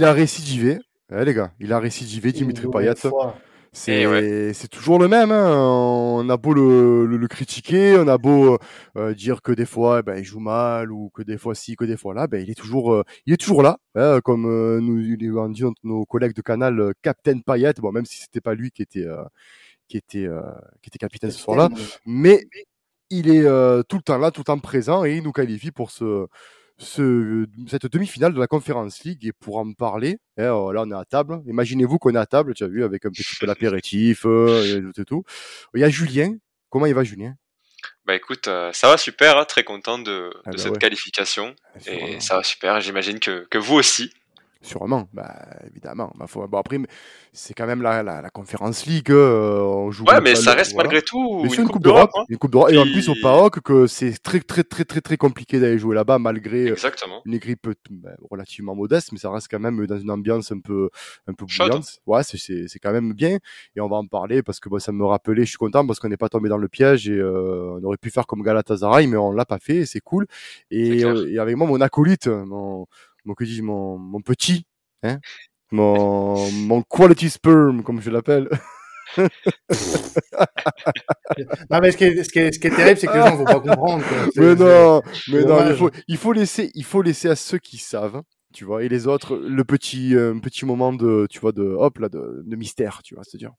il a récidivé. Eh, les gars, il a récidivé, Dimitri Payet. C'est Eh c'est toujours le même. Hein. On a beau le, le, le critiquer, on a beau euh, dire que des fois, eh ben, il joue mal ou que des fois ci, que des fois là, ben, il est toujours, euh, il est toujours là. hein, comme euh, nous l'ont dit nos collègues de canal, euh, Captain Payet. Bon, même si c'était pas lui qui était, euh, qui était, euh, qui était capitaine ce soir-là, mais il est euh, tout le temps là, tout le temps présent et il nous qualifie pour ce, ce, cette demi-finale de la Conference League. Et pour en parler, euh, là on est à table. Imaginez-vous qu'on est à table, tu as vu, avec un petit peu l'apéritif euh, et tout. Il y a Julien. Comment il va, Julien? Bah écoute, euh, ça va super, hein, très content de, Ah de bah cette ouais. qualification. Sûrement. Et ça va super, j'imagine que, que vous aussi. Sûrement, bah, évidemment. Bah, faut- bon, après, c'est quand même la, la, la Conférence League. euh, on joue Ouais, mais ça reste voilà. malgré tout Mais une, c'est une Coupe d'Europe. hein. Une Coupe d'Europe. Et en plus, au PAOK, que c'est très, très, très, très, très compliqué d'aller jouer là-bas, malgré euh, Exactement. une équipe euh, ben, relativement modeste, mais ça reste quand même dans une ambiance un peu, un peu bouillante. Ouais, c'est- c'est c'est quand même bien. Et on va en parler parce que bon, ça me rappelait, je suis content parce qu'on n'est pas tombé dans le piège et euh, on aurait pu faire comme Galatasaray, mais on l'a pas fait et c'est cool. Et, euh, et avec moi, mon acolyte, mon, mon, que dis-je, mon, mon petit, hein, mon, mon quality sperm, comme je l'appelle. Non, mais ce qui est, ce qui est, ce qui est terrible, c'est que les gens vont pas comprendre. Mais non, mais non, il faut, il faut laisser, il faut laisser à ceux qui savent, tu vois, et les autres, le petit, euh, petit moment de, tu vois, de, hop là, de, de mystère, tu vois, c'est-à-dire.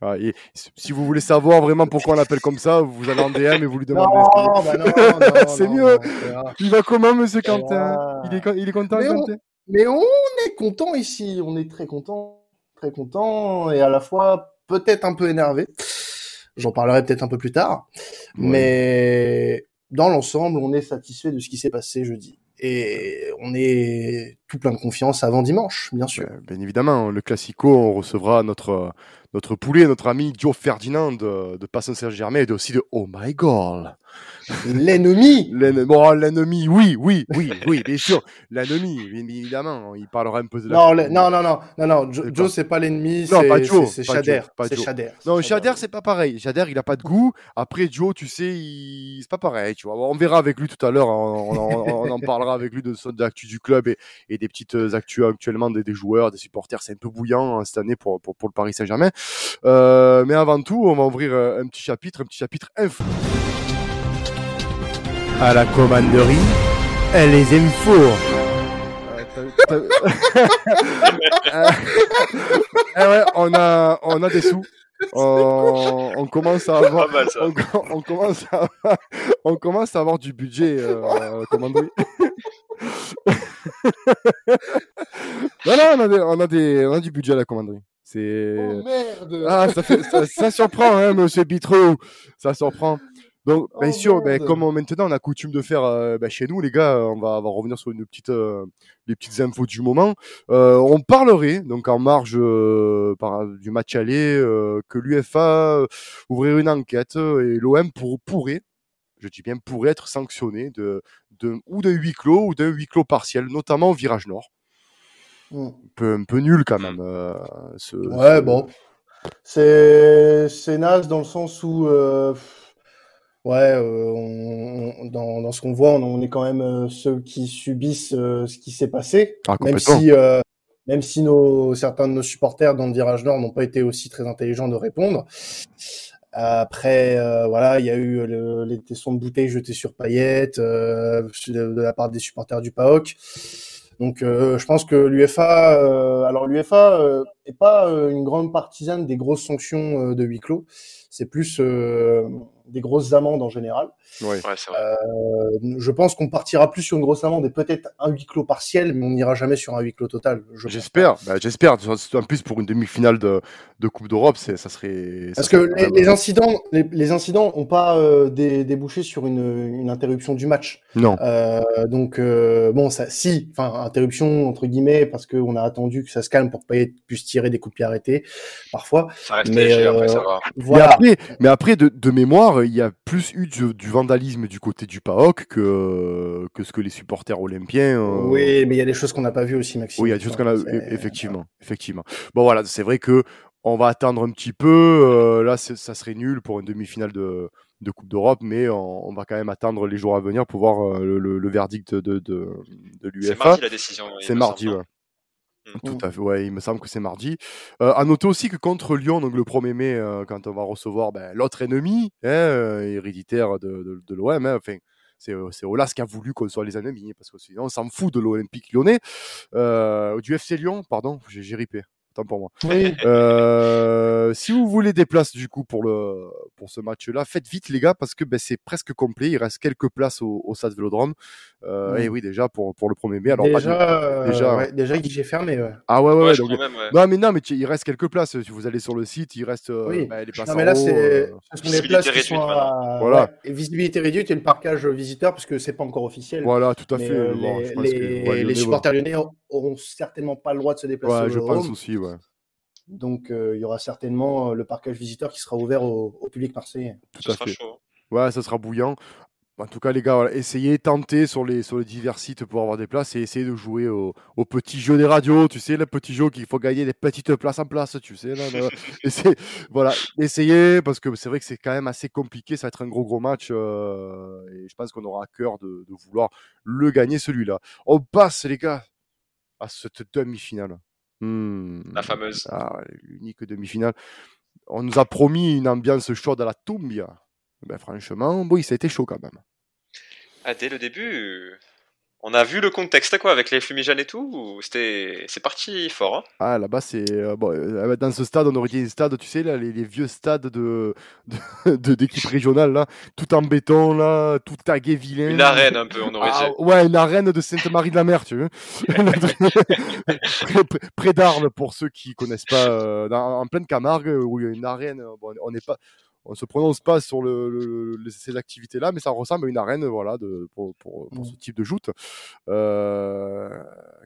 Ah, et si vous voulez savoir vraiment pourquoi on l'appelle comme ça, vous allez en DM et vous lui demandez. Non, bah non, non, C'est non, mieux. c'est rare. Il va comment, Monsieur Quentin il est, co- il est content, Mais on- Mais on est content ici, on est très content, très content, et à la fois peut-être un peu énervé. J'en parlerai peut-être un peu plus tard. Mais dans l'ensemble, on est satisfait de ce qui s'est passé jeudi. Et on est tout plein de confiance avant dimanche, bien sûr. Bien évidemment, le Classico, on recevra notre, notre poulet, notre ami Joe Ferdinand de, de Passion Saint-Germain et de- aussi de Oh My God. L'ennemi L'ennemi, bon, l'ennemi, oui, oui, oui, oui, bien sûr. L'ennemi, évidemment. Il parlera un peu de la. non, non, non, non, non, Joe, c'est pas l'ennemi, c'est pas Joe, c'est- c'est pas Shader. C'est. Shader. Non, Shader, c'est pas pareil. Shader, il a pas de goût. Après, Joe, tu sais, c'est pas pareil, tu vois. On verra avec lui tout à l'heure. On, en parlera avec lui de son de l'actu du club et, des petites euh, actus actuellement des, joueurs, des supporters. C'est un peu bouillant hein, cette année pour, pour, pour le Paris Saint-Germain. Euh, mais avant tout, on va ouvrir euh, un petit chapitre, un petit chapitre info. À la commanderie, elle les aime fort. Eh ouais, on a, on a des sous. On, on commence à avoir, mal on, on commence à, on commence à avoir du budget, euh, commanderie. non, non, on a, des, on, a des, on a du budget à la commanderie. C'est. Oh merde Ah, ça, fait, ça, ça surprend, hein, monsieur Bitrou. Ça surprend. Donc, bien Oh, sûr, ben, comme on- maintenant on a coutume de faire euh, ben, chez nous, les gars, on va, on va revenir sur une petite, euh, les petites infos du moment. Euh, on parlerait, donc en marge euh, par, du match aller, euh, que l'UFA euh, ouvrirait une enquête euh, et l'OM pour, pourrait, je dis bien pourrait être sanctionné de, de, ou d'un huis clos ou d'un huis clos partiel, notamment au virage nord. Hmm. Un peu, un peu nul quand même. euh, ce, Ouais, ce- bon. C'est c'est naze dans le sens où, euh, ouais, euh, on- on- dans, dans ce qu'on voit, on, on est quand même euh, ceux qui subissent euh, ce qui s'est passé, Ah, même si, même si nos, certains de nos supporters dans le virage nord n'ont pas été aussi très intelligents de répondre. Après, euh, voilà, il y a eu le- les tessons de bouteilles jetés sur euh, de, de la part des supporters du PAOK. Donc, euh, je pense que l'UFA, alors l'UFA euh, est pas une grande partisane des grosses sanctions de huis clos. C'est plus des grosses amendes en général. Ouais, c'est vrai. Euh, je pense qu'on partira plus sur une grosse amende et peut-être un huis clos partiel, mais on n'ira jamais sur un huis clos total. je. J'espère, bah, j'espère. En plus, pour une demi-finale de, de Coupe d'Europe, c'est, ça serait. ça Parce que les, incidents, les, les incidents ont pas euh, dé- débouché sur une, une interruption du match. Non. Euh, donc euh, bon, ça, si, enfin interruption entre guillemets parce qu'on a attendu que ça se calme pour pas puisse tirer des coups de pied arrêtés parfois. Ça reste mais, léger, euh, après ça va. Mais après, mais après de, de mémoire, il y a plus eu du, du vandalisme du côté du PAOK que, que ce que les supporters olympiens. euh, Oui, mais il y a des choses qu'on n'a pas vues aussi, Maxime. Oui, il y a des choses qu'on a. Effectivement, effectivement. Bon, voilà, c'est vrai que on va attendre un petit peu. euh, là, ça serait nul pour une demi-finale de, de Coupe d'Europe, mais on, on va quand même attendre les jours à venir pour voir euh, le, le- le verdict de, de, de, de C'est l'UEFA. mardi la décision. C'est mardi, ouais. Mm. Tout à fait, ouais, il me semble que c'est mardi. Euh, à noter aussi que contre Lyon, donc le 1er mai, euh, quand on va recevoir ben, l'autre ennemi hein, euh, héréditaire de, de, de l'OM, hein, enfin, c'est, c'est Olas qui a voulu qu'on soit les ennemis, parce que sinon on s'en fout de l'Olympique lyonnais, euh, du FC Lyon, pardon, j'ai, j'ai ripé. Tant pour moi. Oui. Euh, si vous voulez des places du coup pour le pour ce match-là, faites vite les gars parce que ben, c'est presque complet. Il reste quelques places au, au stade Vélodrome. Euh, Mm. Et oui déjà pour pour le 1er mai. Alors pas de- déjà, euh, déjà, ouais, déjà guichet fermé. Ouais. ah ouais ouais, Ouais, donc- même, non mais non mais il reste quelques places. Si vous allez sur le site, il reste Oui. bah, les places Non, mais là, c'est, euh, ce sont des visibilité places qui réduite, sont à Voilà. visibilité réduite et le parcage visiteur, parce que c'est pas encore officiel. Voilà, tout à Mais, fait. euh, Bon, les, je pense les- que, ouais, les Lyonnais, supporters lyonnais auront certainement pas le droit de se déplacer Ouais, au je Vélodrome. pense aussi, ouais. Donc, euh, il y aura certainement euh, le parcage visiteur qui sera ouvert au, au public marseillais. Tout à sera fait. chaud. Ouais, ça sera bouillant. En tout cas, les gars, voilà, essayez, tentez sur les, sur les divers sites pour avoir des places et essayez de jouer au, au petit jeu des radios. Tu sais, le petit jeu qu'il faut gagner des petites places en place, tu sais. Là, là. Essayez- voilà, essayez parce que c'est vrai que c'est quand même assez compliqué. Ça va être un gros, gros match euh, et je pense qu'on aura à cœur de, de vouloir le gagner celui-là. On passe, les gars, à cette demi-finale. Hmm. La fameuse. Ah, l'unique demi-finale. On nous a promis une ambiance chaude à la Tumbia. Ben, franchement, oui, ça a été chaud quand même. Ah, dès le début, on a vu le contexte quoi, avec les fumigènes et tout. ou C'était, c'est parti fort. Hein? Ah, là-bas, c'est. euh, bon, euh, dans ce stade, on aurait dit un stade, tu sais, là, les, les vieux stades de, de, d'équipe régionale, là, tout en béton, là, tout tagué vilain. Une arène un peu, on aurait Ah, dit. ouais, une arène de Sainte-Marie de la Mer, tu veux. près, d'Arles, pour ceux qui connaissent pas, euh, dans- en pleine Camargue, où il y a une arène. Bon, on n'est pas, on se prononce pas sur le, le- le- ces activités-là, mais ça ressemble à une arène, voilà, de, pour, pour, pour ce type de joute. Euh,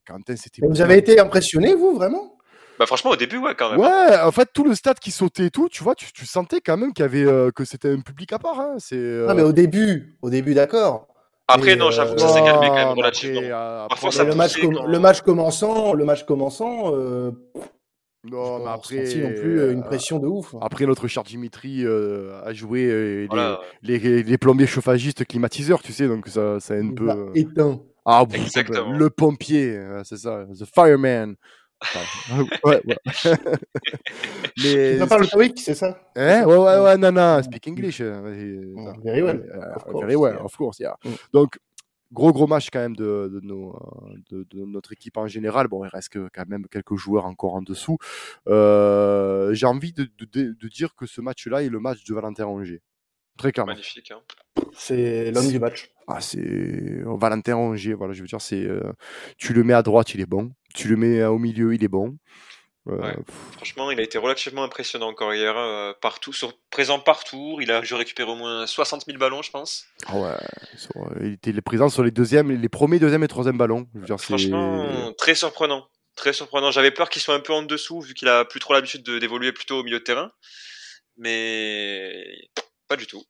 Quentin, c'était. Vous avez été impressionné, vous, vraiment? Bah franchement, au début, ouais, quand même. Ouais, en fait, tout le stade qui sautait et tout, tu vois, tu, tu sentais quand même qu'il y avait, euh, que c'était un public à part. Hein. C'est. euh, Ah, mais au début, au début, d'accord. Après, Et, non, j'avoue euh, que ça s'est calmé quand non, même relativement. après, euh, Parfois, après, ça Mais le match, poussait com- quand- le match commençant, le match commençant, euh, Non, mais après. ressenti non plus euh, une euh, pression de ouf. Après, notre cher Dimitri euh, a joué euh, Voilà. les, les, les plombiers chauffagistes climatiseurs, tu sais, donc ça, ça a un Il peu. euh, éteint. Ah, pff, Exactement. le pompier, c'est ça, the fireman. Enfin, ouais, ouais. mais. Tu parles c'est ça? Hein? Ouais, ouais, ouais, non, non, speak English. Mm, very well, euh, of course, very well, yeah. of course, yeah. Mm. Donc, gros, gros match quand même de, de, nos, euh, de, de notre équipe en général. Bon, il reste que, quand même quelques joueurs encore en dessous. Euh, J'ai envie de, de, de dire que ce match-là est le match de Valentin Rongier. Très clairement. Magnifique. Hein. C'est l'homme du match. Ah, c'est Valentin Rongier, voilà, je veux dire, c'est euh, tu le mets à droite, il est bon. Tu le mets euh, au milieu, il est bon. Ouais. Franchement, il a été relativement impressionnant encore hier. euh, partout, sur, présent partout. Il a dû récupérer au moins 60 000 ballons, je pense. ah ouais, sur- il était présent sur les deuxièmes, les premiers, deuxième et troisième ballons. Je veux dire, c'est- Franchement, très surprenant. Très surprenant. J'avais peur qu'il soit un peu en dessous, vu qu'il a plus trop l'habitude de- d'évoluer plutôt au milieu de terrain. Mais pas du tout.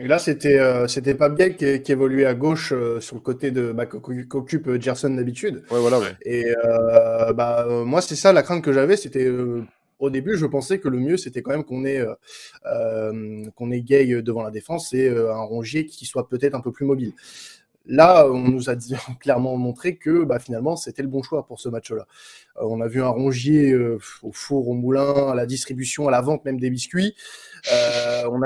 Et là, c'était euh, c'était pas bien qui, qui évoluait à gauche euh, sur le côté de bah, qu'oc- qu'occupe euh, Gerson d'habitude. Ouais, voilà, ouais. Et euh, bah, euh, moi, c'est ça la crainte que j'avais. C'était euh, au début, je pensais que le mieux, c'était quand même qu'on ait qu'on ait Gay devant la défense et euh, un Rongier qui soit peut-être un peu plus mobile. Là, on nous a clairement montré que bah, finalement, c'était le bon choix pour ce match-là. Euh, on a vu un Rongier euh, au four, au moulin, à la distribution, à la vente même des biscuits. Euh, on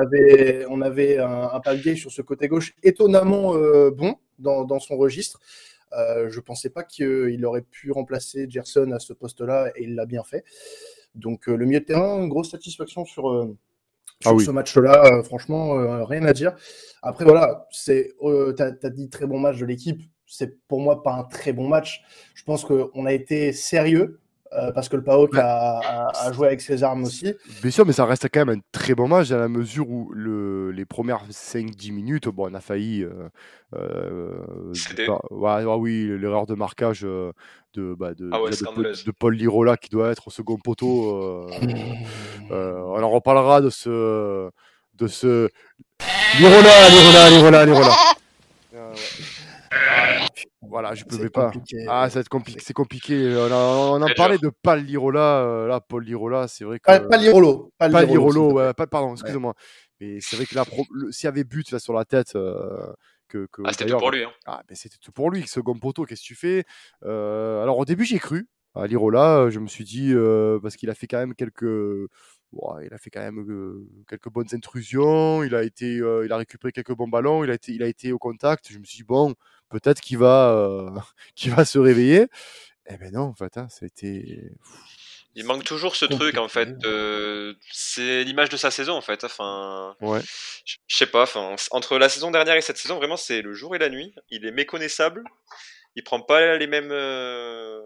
avait, un, un Palgay sur ce côté gauche étonnamment bon dans, dans son registre. Je pensais pas qu'il aurait pu remplacer Gerson à ce poste-là et il l'a bien fait. Donc le milieu de terrain, une grosse satisfaction sur, sur Ah oui. ce match-là. Euh, franchement, euh, rien à dire. Après voilà, c'est, euh, t'as as dit très bon match de l'équipe. C'est pour moi pas un très bon match. Je pense qu'on a été sérieux euh, parce que le PAOK a, a- a joué avec ses armes aussi. Bien sûr, mais ça reste quand même un très bon match dans la mesure où le, les premières 5-10 minutes, bon, on a failli. Euh, euh, Céder. pas- ouais, ah oui, l'erreur de marquage euh, de, bah, de, Ah ouais, de, Paul Lirola qui doit être au second poteau. euh, euh, on en reparlera de ce. De ce... Lirola, Lirola, Lirola, Lirola. Euh. Ah, voilà, je peux C'est pas. compliqué. Ah, ça va être compliqué. C'est compliqué. On, a- on en Très parlait dur. de Paul Lirola. euh, là, Paul Lirola, c'est vrai que. Pas, pas Lirolo. Pas Pas Lirolo, Lirolo, s'il te plaît. ouais, pas, pardon, excusez-moi. Mais c'est vrai que là, pro- le- s'il y avait but là, sur la tête, euh, que, que Ah, c'était tout pour lui. Hein. Ah, ben c'était tout pour lui, second poteau, qu'est-ce que tu fais? Euh, Alors au début, j'ai cru à Lirola, je me suis dit, euh, parce qu'il a fait quand même quelques. Il a fait quand même euh, quelques bonnes intrusions, il a, été, euh, il a récupéré quelques bons ballons, il a été, il a été au contact. Je me suis dit, bon, peut-être qu'il va, va se réveiller. Eh ben non, en fait, hein, c'était. Il manque toujours ce Compliqué. truc en fait. euh, c'est l'image de sa saison en fait. Enfin, Ouais. je je sais pas. Enfin, entre la saison dernière et cette saison, vraiment, c'est le jour et la nuit. Il est méconnaissable. Il prend pas les mêmes euh,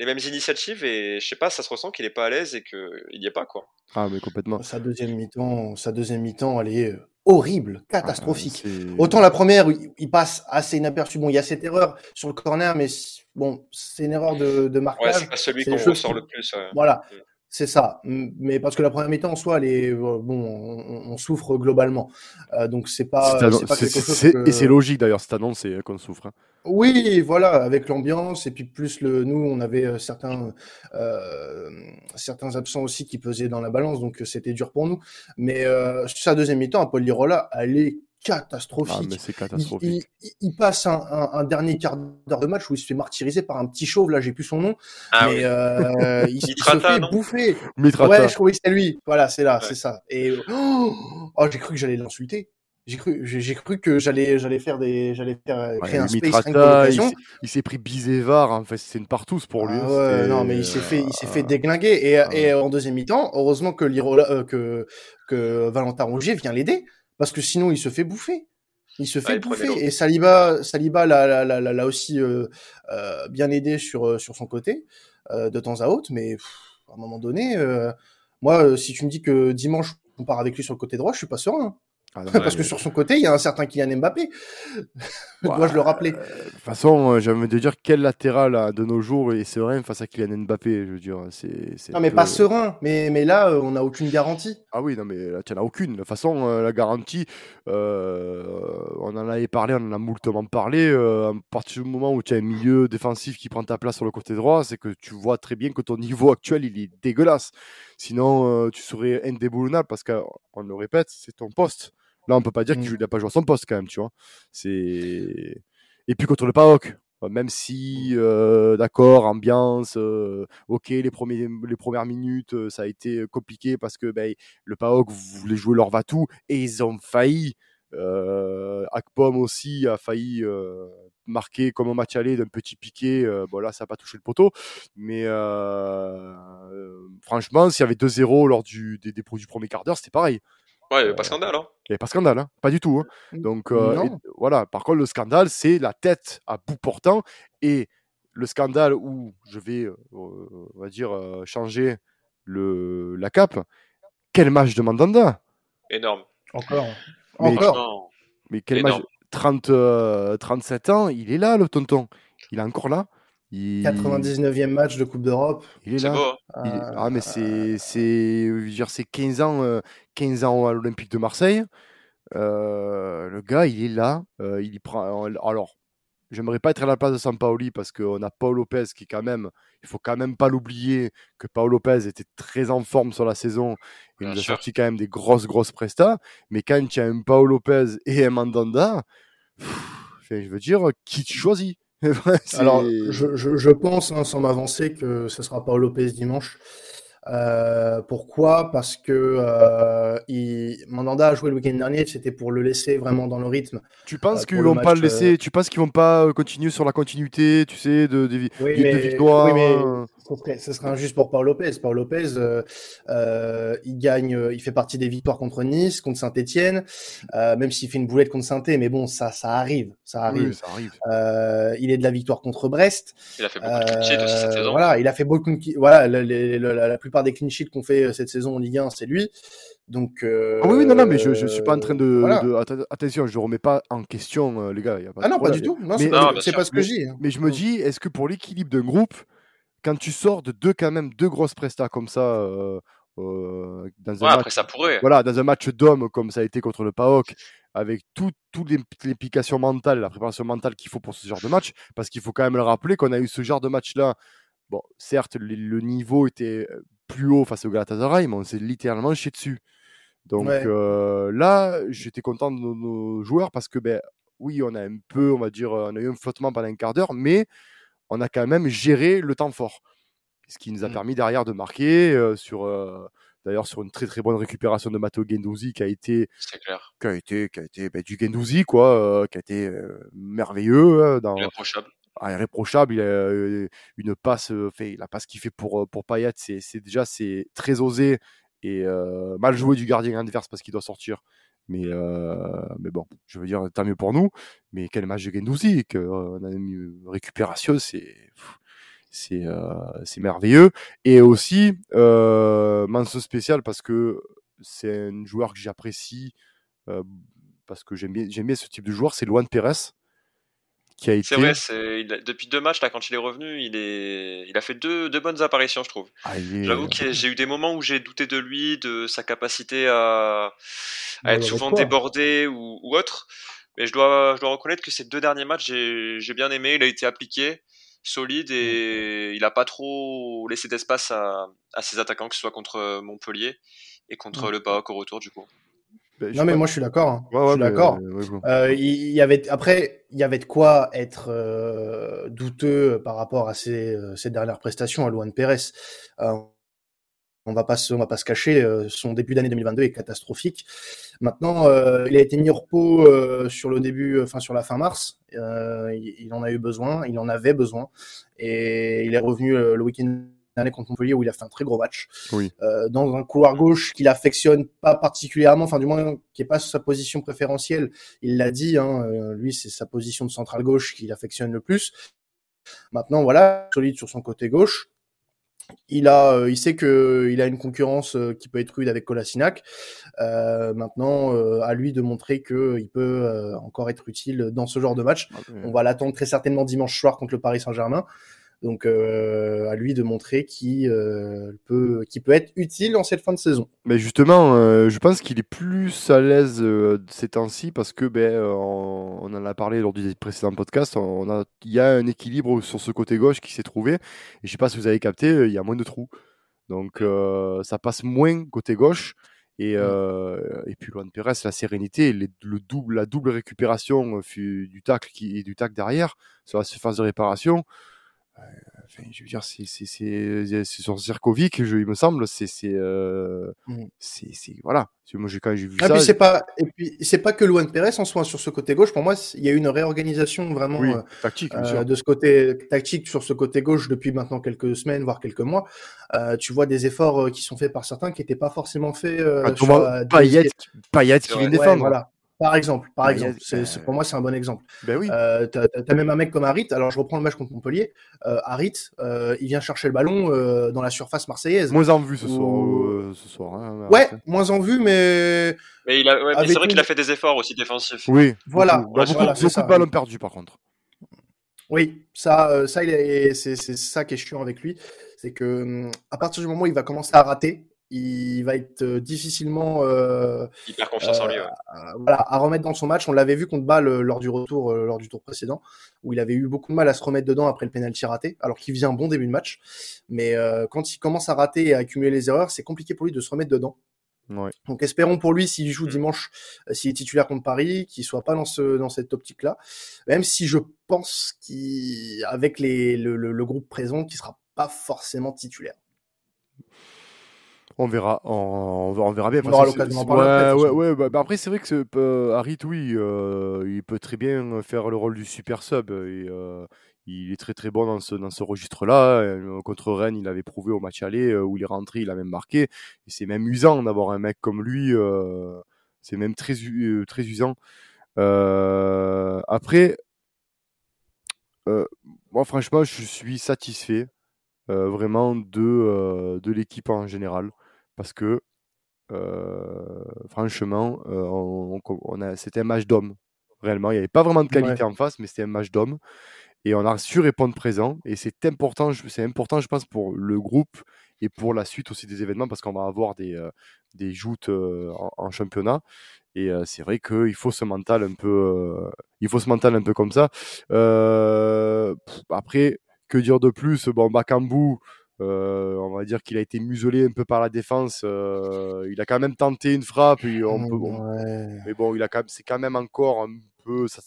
les mêmes initiatives et je sais pas, ça se ressent qu'il est pas à l'aise et qu'il y est pas quoi. Ah, mais complètement. Sa deuxième mi-temps, sa deuxième mi-temps, elle est euh, horrible, catastrophique. Ah, c'est- Autant la première, il, il passe assez inaperçu. Bon, il y a cette erreur sur le corner, mais bon, c'est une erreur de, de Ouais, marquage. c'est pas celui qu'on ressort qui- le plus. ouais. Voilà, Mm. C'est ça. Mais parce que la première mi-temps en soi, elle est euh, bon, on, on souffre globalement. Euh, donc c'est pas, c'est pas c'est- quelque chose c'est- que- Et c'est logique d'ailleurs, cette annonce, c'est qu'on souffre. hein. Oui, voilà, avec l'ambiance et puis plus le, nous, on avait euh, certains, euh, certains absents aussi qui pesaient dans la balance, donc euh, c'était dur pour nous. Mais euh, sa deuxième mi-temps, Paul Lirola, elle est Ah, catastrophique. mais c'est il, catastrophique. il- il- il passe un, un- un dernier quart d'heure de match où il se fait martyriser par un petit chauve, là j'ai plus son nom, Ah mais oui. euh, il, il se fait non bouffer. Mitrata. Ouais, je crois que c'est lui. Voilà, c'est là, Ouais. c'est ça. Et oh, oh, j'ai cru que j'allais l'insulter. J'ai cru, j'ai cru que j'allais, j'allais faire des, j'allais faire euh, Ouais, créer un space Mitrata, il s'est- il s'est pris Bizévar, en fait, c'est une partouze pour lui. Ah hein, ouais, c'était- non, mais il s'est fait, il s'est fait euh, déglinguer. Et, ah. et en deuxième mi-temps, heureusement que Lirola, euh, que, que Valentin Rongier vient l'aider, parce que sinon il se fait bouffer. Il se fait bouffer. Et Saliba, Saliba l'a, aussi euh, euh, bien aidé sur, euh, sur son côté, euh, de temps à autre. Mais pff, à un moment donné, moi, si tu me dis que dimanche on part avec lui sur le côté droit, je suis pas serein. Hein. Ah non, parce que sur son côté, il y a un certain Kylian Mbappé. Dois-je le rappeler Euh, De toute façon, euh, j'ai envie de dire quel latéral de nos jours est serein face à Kylian Mbappé. Je veux dire, c'est. c'est Non, mais peu- pas serein. Mais, mais là, euh, on n'a aucune garantie. Ah oui, non, mais là, tu n'en as aucune. De toute façon, la garantie, euh, on en avait parlé, on en a moultement parlé. euh, à partir du moment où tu as un milieu défensif qui prend ta place sur le côté droit, c'est que tu vois très bien que ton niveau actuel, il est dégueulasse. Sinon, tu serais indéboulonnable parce qu'on le répète, c'est ton poste. Là, on peut pas dire Mm. qu'il n'a pas joué à son poste quand même, tu vois. C'est et puis contre le PAOK, euh, même si euh, d'accord, ambiance, euh, ok, les premiers, les premières minutes, euh, ça a été compliqué parce que ben, le PAOK voulait jouer leur va-tout et ils ont failli. Akpom aussi a failli marquer comme un match aller d'un petit piqué. Euh, bon là, ça n'a pas touché le poteau, mais euh, euh, franchement, s'il y avait 2-0 lors du, des, des, du premier quart d'heure, c'était pareil. Ouais, il n'y avait pas scandale. Hein. Il n'y avait pas scandale, hein pas du tout. Hein. Donc euh, et- voilà. Par contre, le scandale, c'est la tête à bout portant et le scandale où je vais, euh, on va dire, euh, changer le la cape. Quel match de Mandanda Énorme. Encore. Mais- Encore. Mais quel Énorme. match 30, euh, 37 ans, il est là, le tonton. Il est encore là. Il, 99e match de Coupe d'Europe. il est c'est là. beau. hein. Il est- Euh, Ah, mais c'est, c'est, veux dire, c'est 15 ans, euh, 15 ans à l'Olympique de Marseille. Euh, le gars, il est là. euh, il y prend. Alors, j'aimerais pas être à la place de Sampaoli parce qu'on a Paul Lopez qui, quand même, il faut quand même pas l'oublier que Paul Lopez était très en forme sur la saison. Il Bien nous a sûr. sorti quand même des grosses, grosses prestats. Mais quand tu as un Paul Lopez et un Mandanda, pff, je veux dire, qui tu choisis? Alors, je, je, je pense, hein, sans m'avancer, que ce sera Paul Lopez dimanche. Euh, pourquoi? Parce que euh, il... Mandanda a joué le week-end dernier, c'était pour le laisser vraiment dans le rythme. Tu penses Euh, qu'ils le vont pas le laisser Tu penses qu'ils vont pas continuer sur la continuité, tu sais, de, de, Oui, de- victoire oui, mais hein ce, serait, ce serait injuste pour Paul Lopez. Paul Lopez, euh, euh, il gagne, euh, il fait partie des victoires contre Nice, contre Saint-Etienne, euh, même s'il fait une boulette contre saint mais bon, ça, ça arrive, ça arrive. Oui, ça arrive. Euh, il est de la victoire contre Brest. Il a fait beaucoup de clean sheets aussi cette saison. Voilà, il a fait beaucoup de voilà, la, la plupart des clean sheets qu'on fait cette saison en Ligue 1, c'est lui. Donc euh, Ah oui, oui, non, non, mais je, je suis pas en train de, voilà. de- atta- attention, je remets pas en question euh, les gars. y a pas Ah non, pas du tout. Non, c'est pas, pas ce que je dis. hein. Mais je me Mm. dis, est-ce que pour l'équilibre d'un groupe, quand tu sors de deux quand même deux grosses prestats comme ça euh, euh, dans un match, ça voilà, dans un match d'homme comme ça a été contre le PAOK, avec tout- toute l'im- l'implication mentale, la préparation mentale qu'il faut pour ce genre de match, parce qu'il faut quand même le rappeler qu'on a eu ce genre de match-là. Bon, certes, le, le niveau était euh, plus haut face au Galatasaray, mais on s'est littéralement chié dessus. Donc Ouais. euh, là, j'étais content de nos, nos joueurs parce que ben oui, on a un peu, on va dire, on a eu un flottement pendant un quart d'heure, mais on a quand même géré le temps fort, ce qui nous a Mm. permis derrière de marquer euh, sur. euh, D'ailleurs, sur une très très bonne récupération de Matteo Gendouzi qui a été clair. qui a été, qui a été ben, du Gendouzi, quoi, euh, qui a été merveilleux, hein, dans, Irréprochable. ah, irréprochable. Il a une passe, fait, la passe qu'il fait pour, pour Payet, c'est, déjà c'est très osé et mal joué du gardien adverse parce qu'il doit sortir. Mais, euh, mais bon, je veux dire, tant mieux pour nous. Mais quel match de Gendouzi, euh, on a une récupération, c'est. C'est, euh, merveilleux. Et aussi, euh, mention spéciale parce que c'est un joueur que j'apprécie euh, parce que j'aime bien, j'aime bien ce type de joueur, c'est Luan Pérez qui a été. C'est vrai, c'est, il a- depuis deux matchs, là, quand il est revenu, il, est, il a fait deux, deux bonnes apparitions, je trouve. Ah, est- J'avoue que j'ai eu des moments où j'ai douté de lui, de sa capacité à, être souvent débordé ou, ou autre. Mais je dois, je dois reconnaître que ces deux derniers matchs, j'ai bien aimé. Il a été appliqué, solide et il a pas trop laissé d'espace à, à ses attaquants, que ce soit contre Montpellier et contre Ouais. le PAOK au retour, du coup. Ben, je Non, mais moi, je suis d'accord. hein. Ouais, je suis d'accord. ouais, bon. Euh, il y avait après, il y avait de quoi être euh, douteux par rapport à ces, euh, ces dernières prestations à Luan Pérez. Euh, on va pas se, on va pas se cacher, euh, son début d'année 2022 est catastrophique. Maintenant, euh, il a été mis au repos euh, sur le début, enfin sur la fin mars. Euh, il, en a eu besoin, il en avait besoin, et il est revenu euh, le week-end dernier contre Montpellier où il a fait un très gros match. Oui. Euh, dans un couloir gauche qu'il affectionne pas particulièrement, enfin du moins qui est pas sa position préférentielle. Il l'a dit, hein, euh, lui c'est sa position de centrale gauche qu'il affectionne le plus. Maintenant voilà, solide sur son côté gauche. Il a, euh, il sait que il a une concurrence qui peut être rude avec Kolasinac. Maintenant, à lui de montrer que il peut encore être utile dans ce genre de match. Ah, On va l'attendre très certainement dimanche soir contre le Paris Saint-Germain. Donc euh, à lui de montrer qu'il euh, peut, qu'il peut être utile en cette fin de saison. Mais justement, euh, je pense qu'il est plus à l'aise ces temps-ci parce que ben, on, on en a parlé lors du précédent podcast. On a, il y a un équilibre sur ce côté gauche qui s'est trouvé. Et je sais pas si vous avez capté, il y a moins de trous. Donc ça passe moins côté gauche. Et, euh, et puis Luan Pérez, la sérénité, les- le double, la double récupération du tacle qui, et du tacle derrière sur la surface de réparation. Euh, enfin, je veux dire, c'est c'est- c'est- c'est sur Zirkovic, je, il me semble, c'est c'est euh, c'est c'est- voilà. Moi, j'ai- quand j'ai vu Ah, ça, puis c'est pas, et puis c'est pas que Luan Pérez en soi sur ce côté gauche. Pour moi, il y a eu une réorganisation vraiment oui, euh, tactique, euh, de ce côté tactique sur ce côté gauche depuis maintenant quelques semaines, voire quelques mois. Euh, tu vois des efforts euh, qui sont faits par certains qui n'étaient pas forcément faits. Euh, Ah, sur Payet, Payet qui vient. Ouais, défendre. voilà. Par exemple, par Payet, exemple, c'est, c'est- pour moi c'est un bon exemple. Ben oui. Euh, t'as, même un mec comme Harit. Alors je reprends le match contre Montpellier. Euh, Harit, euh, il vient chercher le ballon euh, dans la surface marseillaise. Moins en vue ce soir. Ou- euh, ce soir hein, Ouais, arrête. moins en vue, mais Mais, il a, ouais, mais Avec c'est vrai une- qu'il a fait des efforts aussi défensifs. Oui. Voilà, Beaucoup, bah, beaucoup, voilà, c'est beaucoup ça. de ballons perdus par contre. Oui, ça, euh, ça, il est, c'est, c'est ça qui est chiant avec lui, c'est que hum, à partir du moment où il va commencer à rater, il va être euh, difficilement, euh, Il perd confiance en lui. Euh, ouais. à, voilà, à remettre dans son match. On l'avait vu contre Bâle euh, lors du retour, euh, lors du tour précédent, où il avait eu beaucoup de mal à se remettre dedans après le penalty raté, alors qu'il faisait un bon début de match. Mais euh, quand il commence à rater et à accumuler les erreurs, c'est compliqué pour lui de se remettre dedans. Ouais. Donc espérons pour lui s'il joue Mm. dimanche, euh, s'il est titulaire contre Paris, qu'il soit pas dans ce dans cette optique-là. Même si je pense qu'avec les le, le, le groupe présent, qu'il sera pas forcément titulaire. On verra, on, on verra bien. On Parce aura que l'occasion c'est- d'en parler ouais, après, ouais, ouais, bah, bah c'est vrai que ce, euh, Harit, oui, euh, il peut très bien faire le rôle du super sub. Et, euh, il est très très bon dans ce, dans ce registre-là. Contre Rennes, il avait prouvé au match aller où il est rentré, il a même marqué. Et c'est même usant d'avoir un mec comme lui. c'est même très, très usant. Après, moi, franchement, je suis satisfait euh, vraiment de, euh, de l'équipe en général parce que euh, franchement, euh, on, on- on a, c'était un match d'hommes. Réellement, il n'y avait pas vraiment de qualité en face, mais c'était un match d'hommes. Et on a su répondre présent. Et c'est important, c'est important, je pense, pour le groupe et pour la suite aussi des événements, parce qu'on va avoir des, euh, des joutes euh, en, en championnat. Et euh, c'est vrai qu'il faut ce mental un peu, il faut ce mental un peu comme ça. Pff, après, que dire de plus? Bon, Bakambu, Euh, on va dire qu'il a été muselé un peu par la défense. Euh, il a quand même tenté une frappe. et on peut, Ouais. mais bon, il a quand même, c'est quand même encore un peu. ça-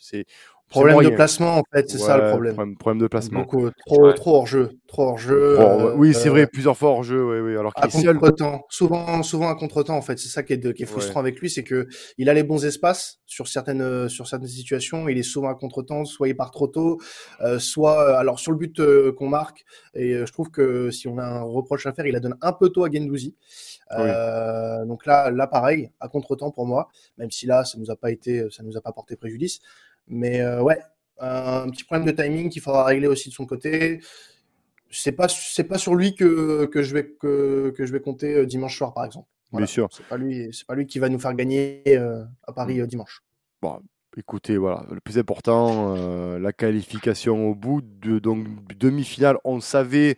C'est Problème de placement, en fait, c'est ça le problème. Problème, problème de placement. Beaucoup, trop, Ouais. trop hors jeu, trop hors jeu. Bon, oui, c'est euh, vrai, plusieurs fois hors jeu, oui, oui. Alors qu'il à contre-temps, souvent, souvent à contre-temps en fait. C'est ça qui est, de- qui est frustrant avec lui, c'est que il a les bons espaces sur certaines euh, sur certaines situations. Il est souvent à contre-temps, soit il part trop tôt, euh, soit euh, alors sur le but euh, qu'on marque. Et euh, je trouve que si on a un reproche à faire, il la donne un peu tôt à Gendouzi. Euh, Donc là, là pareil, à contre-temps pour moi. Même si là, ça nous a pas été, ça nous a pas porté préjudice. Mais euh, ouais, un petit problème de timing qu'il faudra régler aussi de son côté c'est pas c'est pas sur lui que, que je vais que, que je vais compter euh, dimanche soir par exemple. Bien sûr. C'est pas lui c'est pas lui qui va nous faire gagner euh, à Paris euh, dimanche. Bon, écoutez, voilà, le plus important, euh, la qualification au bout de donc demi-finale. On savait,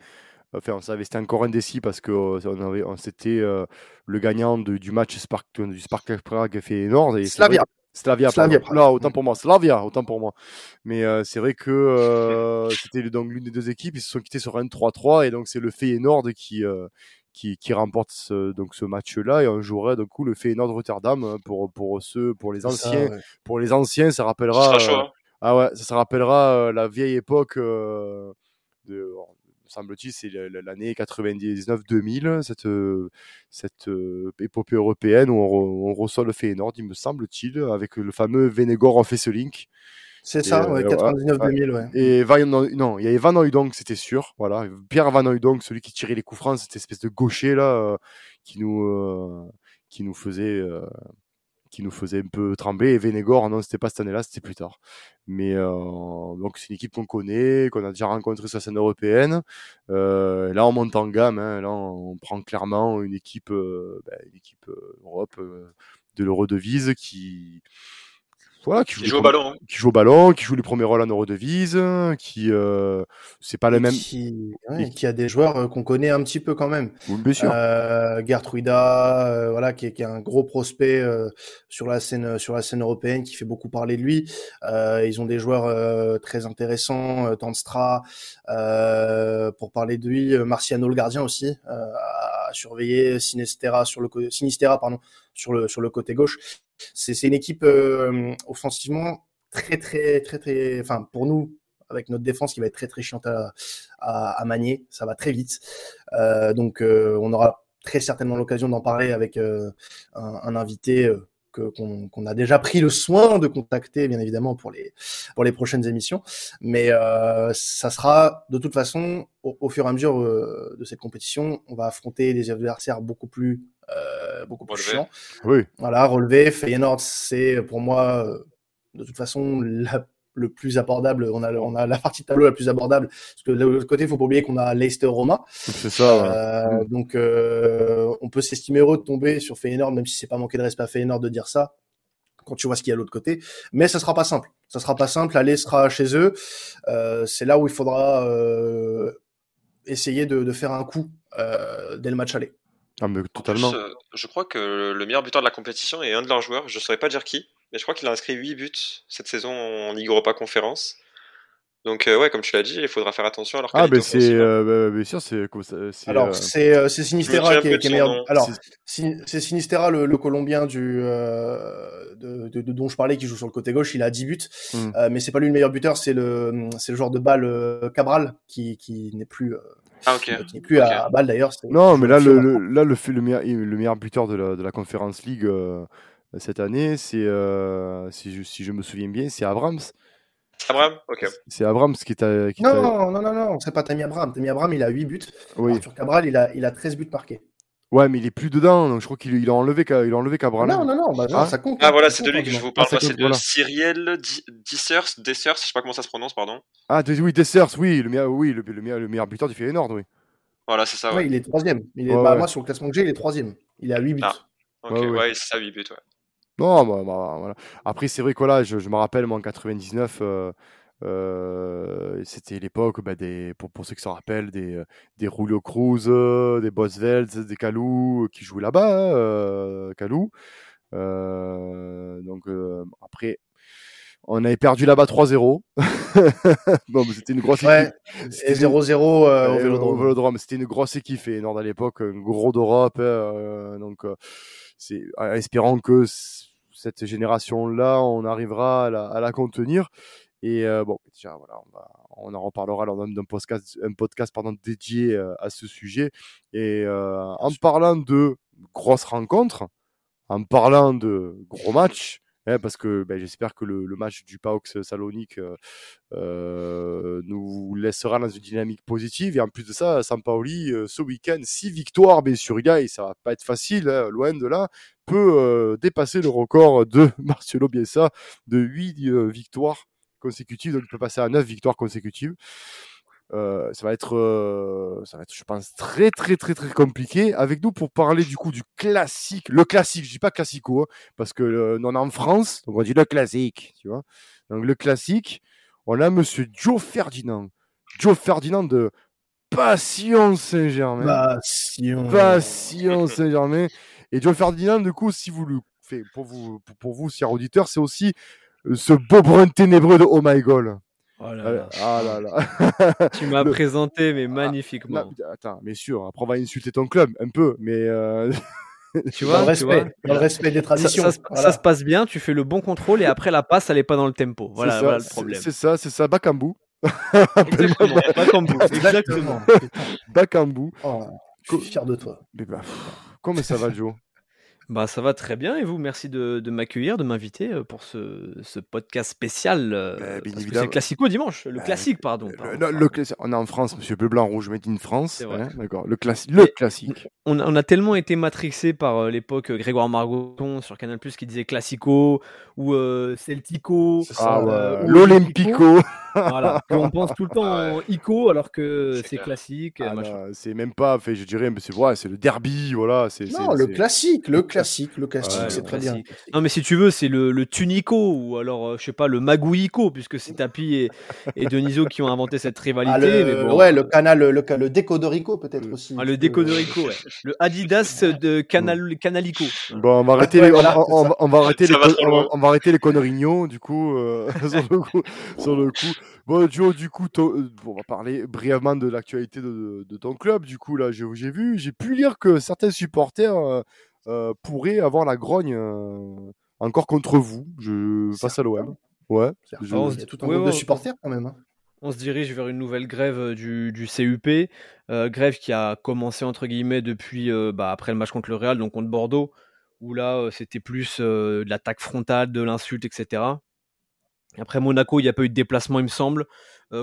enfin, on savait, c'était encore indécis parce que on avait, on c'était le gagnant de- du match Spark, du Spartak Prague fait Nord et c'est Slavia. Slavia, Slavia. Là, autant pour moi. Slavia, autant pour moi. Mais euh, c'est vrai que euh, c'était donc l'une des deux équipes. Ils se sont quittés sur un 3-3 et donc c'est le Feyenoord qui euh, qui, qui remporte ce, donc ce match-là et on jouerait du coup le Feyenoord Rotterdam euh, pour pour ceux pour les ça, anciens ouais. pour les anciens ça rappellera sera euh, chaud. hein. ah ouais ça se rappellera euh, la vieille époque euh, de semble-t-il c'est l'année 99-2000 cette euh, cette euh, épopée européenne où on, re- on reçoit le Feyenoord il me semble-t-il avec le fameux Venegor en Fesselink C'est ça, Et, ouais, euh, 99-2000, ouais. et Van, non, il y avait Van Hooydonk, c'était sûr. Voilà, Pierre Van Hooydonk, celui qui tirait les coups francs, cette espèce de gaucher là, euh, qui nous, euh, qui nous faisait, euh, qui nous faisait un peu trembler. Et Venegor, non, c'était pas cette année-là, c'était plus tard. Mais euh, donc c'est une équipe qu'on connaît, qu'on a déjà rencontrée sur la scène européenne. Euh, là, on monte en gamme. Hein, là, on prend clairement une équipe, euh, ben, une équipe euh, Europe euh, de l'Eurodevise qui voilà, qui joue, les joue au premiers- ballon. hein. qui joue au ballon, qui joue les premiers rôles en Eurodevise, qui euh, c'est pas le Et même. Qui, ouais, qui a des joueurs euh, qu'on connaît un petit peu quand même. Oui, Bien sûr. Euh, Gertruida, euh, voilà, qui est, qui est un gros prospect euh, sur la scène sur la scène européenne, qui fait beaucoup parler de lui. Euh, ils ont des joueurs euh, très intéressants, euh, Tanstra, euh, pour parler de lui, Marciano le gardien aussi euh, à surveiller, Sinistera sur le côté, Sinistera pardon sur le sur le côté gauche. C'est une équipe euh, offensivement très très très très, enfin pour nous avec notre défense qui va être très très chiante à, manier, ça va très vite. Euh, donc euh, on aura très certainement l'occasion d'en parler avec un, invité qu'on a déjà pris le soin de contacter bien évidemment pour les pour les prochaines émissions mais ça sera de toute façon au, fur et à mesure de cette compétition on va affronter des adversaires beaucoup plus beaucoup plus Relevés. chiants Oui. voilà relevé Feyenoord c'est pour moi euh, de toute façon la le plus abordable, on a, on a la partie de tableau la plus abordable, parce que de l'autre côté, il faut pas oublier qu'on a Leicester Roma, C'est ça. euh, donc, euh, on peut s'estimer heureux de tomber sur Feyenoord, même si c'est pas manquer de respect à Feyenoord de dire ça, quand tu vois ce qu'il y a de l'autre côté. Mais ça sera pas simple. Ça sera pas simple. Aller sera chez eux. Euh, c'est là où il faudra euh, essayer de, de faire un coup euh, dès le match aller. Ah, mais En totalement. plus, euh, je crois que le meilleur buteur de la compétition est un de leurs joueurs. Je saurais pas dire qui, mais je crois qu'il a inscrit 8 buts cette saison en Ligue Europa Conférence. Donc, euh, ouais, comme tu l'as dit, il faudra faire attention à leur Ah, ben c'est, euh, ben, bien sûr, c'est ça. c'est, Alors, euh, c'est euh, Sinistera qui est, qui meilleur. nom. Alors, c'est- Sin- c'est Sinistera, le, le Colombien du, euh, de, de- de- dont je parlais, qui joue sur le côté gauche. Il a 10 buts. Euh, mais c'est pas lui le meilleur buteur. C'est le, c'est le joueur de balle euh, Cabral qui, qui n'est plus, euh, Ah, ok. qui plus à, à balle d'ailleurs. Non, mais là, le, le- là, le, fait- le, meilleur, le meilleur buteur de la, de la Conference League euh, cette année, c'est, euh, si, je, si je me souviens bien, c'est Abrams. Abraham Ok. C'est Abrams qui t'a. qui t'a- Non, non, non, non, c'est pas Tammy Abraham. Tammy Abraham, il a 8 buts. Oui. Arthur Cabral, il a, il a 13 buts marqués. Ouais, mais il est plus dedans, donc je crois qu'il il a enlevé, il a enlevé Cabral. Non, non, non, bah, Ah. ça compte. Ah, voilà, c'est de lui que je vous parle. Ah, C'est de voilà. Cyriel Di- Dissers, Dessers, je sais pas comment ça se prononce, pardon. Ah, t'es- oui, Dessers, oui, le meilleur, oui, le, le meilleur, le meilleur buteur du Feyenoord, oui. Voilà, c'est ça, Ouais, ouais. il est troisième. Il est, Ouais, bah, ouais. Moi, sur le classement que j'ai, il est troisième. Il a 8 buts. Ah. Ok, Ouais, ouais, ouais. c'est ça, 8 buts, ouais. Non, bah, bah, voilà. Après, c'est vrai que là, je, je me rappelle, moi, en 99, euh, euh, c'était l'époque, bah, des, pour, pour ceux qui s'en rappellent, des, euh, des Julio Cruz, euh, des Bosveld, des Calou, euh, qui jouaient là-bas, hein, euh, Calou. Euh, donc, euh, après, On avait perdu là-bas 3-0. bon, c'était une grosse Ouais, équipe. et 0-0 euh, au Vélodrome. Vélodrome. C'était une grosse équipe Feyenoord à l'époque, un gros d'Europe. hein, euh, donc, euh, c'est espérant que cette génération-là, on arrivera à la, à la contenir. Et euh, bon, déjà, voilà, on, va, on en reparlera lors d'un podcast, un podcast pardon, dédié euh, à ce sujet. Et euh, en parlant de grosses rencontres, en parlant de gros matchs, hein, parce que ben, j'espère que le, le match du PAOX Salonique euh, euh, nous laissera dans une dynamique positive. Et en plus de ça, Sampaoli, euh, ce week-end, six victoires, bien sûr, Guy, ça va pas être facile, hein, loin de là, peut euh, dépasser le record de Marcelo Bielsa de huit euh, victoires consécutives. Donc, il peut passer à neuf victoires consécutives. Euh, ça va être, euh, ça va être, je pense, très, très, très, très compliqué. Avec nous pour parler du coup du classique, le classique. Je dis pas classico, hein, parce que euh, on est en France, donc on dit le classique, tu vois. Donc le classique, on a Monsieur Joe Ferdinand, Joe Ferdinand de Passion Saint-Germain. Bah, si on... Passion Saint-Germain. Et Joe Ferdinand, du coup, si vous le faites, pour vous, pour, vous, chers auditeurs, c'est aussi ce beau brun ténébreux de Oh My God. Oh là Ah là. ah là là. Tu m'as Le- présenté, mais Non, magnifiquement. attends, mais sûr, après on va insulter ton club un peu, mais euh, tu Dans le vois, tu vois respect, dans le respect des traditions. ça Voilà. ça se passe bien, tu fais le bon contrôle et après la passe, elle est pas dans le tempo. Voilà, c'est ça, voilà le c'est- problème. C'est ça, c'est ça, Bakambu. Exactement, vous. Exactement. Bakambu. Oh, je suis fier de toi. Mais bah, pff, comment ça va, Joe? Bah ça va très bien et vous, merci de, de m'accueillir, de m'inviter euh, pour ce, ce podcast spécial. euh, Bah, bien parce que c'est évidemment. classico dimanche, le Bah, classique pardon. Le- pardon, le- pardon. le classi- On est en France, monsieur Bleu, Blanc, Rouge, Made in France. C'est vrai. hein, D'accord. Le, classi- le Mais- classique. on, a- on a tellement été matrixé par euh, l'époque euh, Grégoire Margoton sur Canal qui disait Classico ou euh, Celtico. C'est Ah ouais. euh, L'Olympico. Voilà, on pense tout le temps en ICO alors que C'est c'est clair. classique. Ah, machin. c'est même pas, fait, je dirais, mais c'est ouais, c'est le derby, voilà. C'est, Non, le c'est- classique, le classique, le classique, Ouais, c'est le très bien. Non mais si tu veux, c'est le, le Tunico ou alors euh, je sais pas le Magouico puisque c'est Tapi et, et Deniso qui ont inventé cette rivalité. Ah, le, mais bon, ouais, euh, le canal, le, le peut-être aussi. ah, le Euh, Decoderico, ouais. le Adidas de Canal, Canalico. Bon, on va arrêter, les, on- voilà, on, va- on va arrêter Ça les, va con- trop on va, loin. on va arrêter les conneries, du coup, euh, sur le coup, sur le coup. Bon, Joe, du coup, euh, on va parler brièvement de l'actualité de, de ton club. Du coup, là, j'ai j'ai vu, j'ai pu lire que certains supporters euh, euh, pourraient avoir la grogne euh, encore contre vous. Je face à l'OM. Ouais. Je- Ah, on a tout un Ouais, groupe ouais, de supporters quand même. hein. On se dirige vers une nouvelle grève euh, du, du CUP, euh, grève qui a commencé entre guillemets depuis euh, bah, après le match contre le Real, donc contre Bordeaux, où là euh, c'était plus euh, de l'attaque frontale, de l'insulte, etc. Après Monaco, il n'y a pas eu de déplacement, il me semble.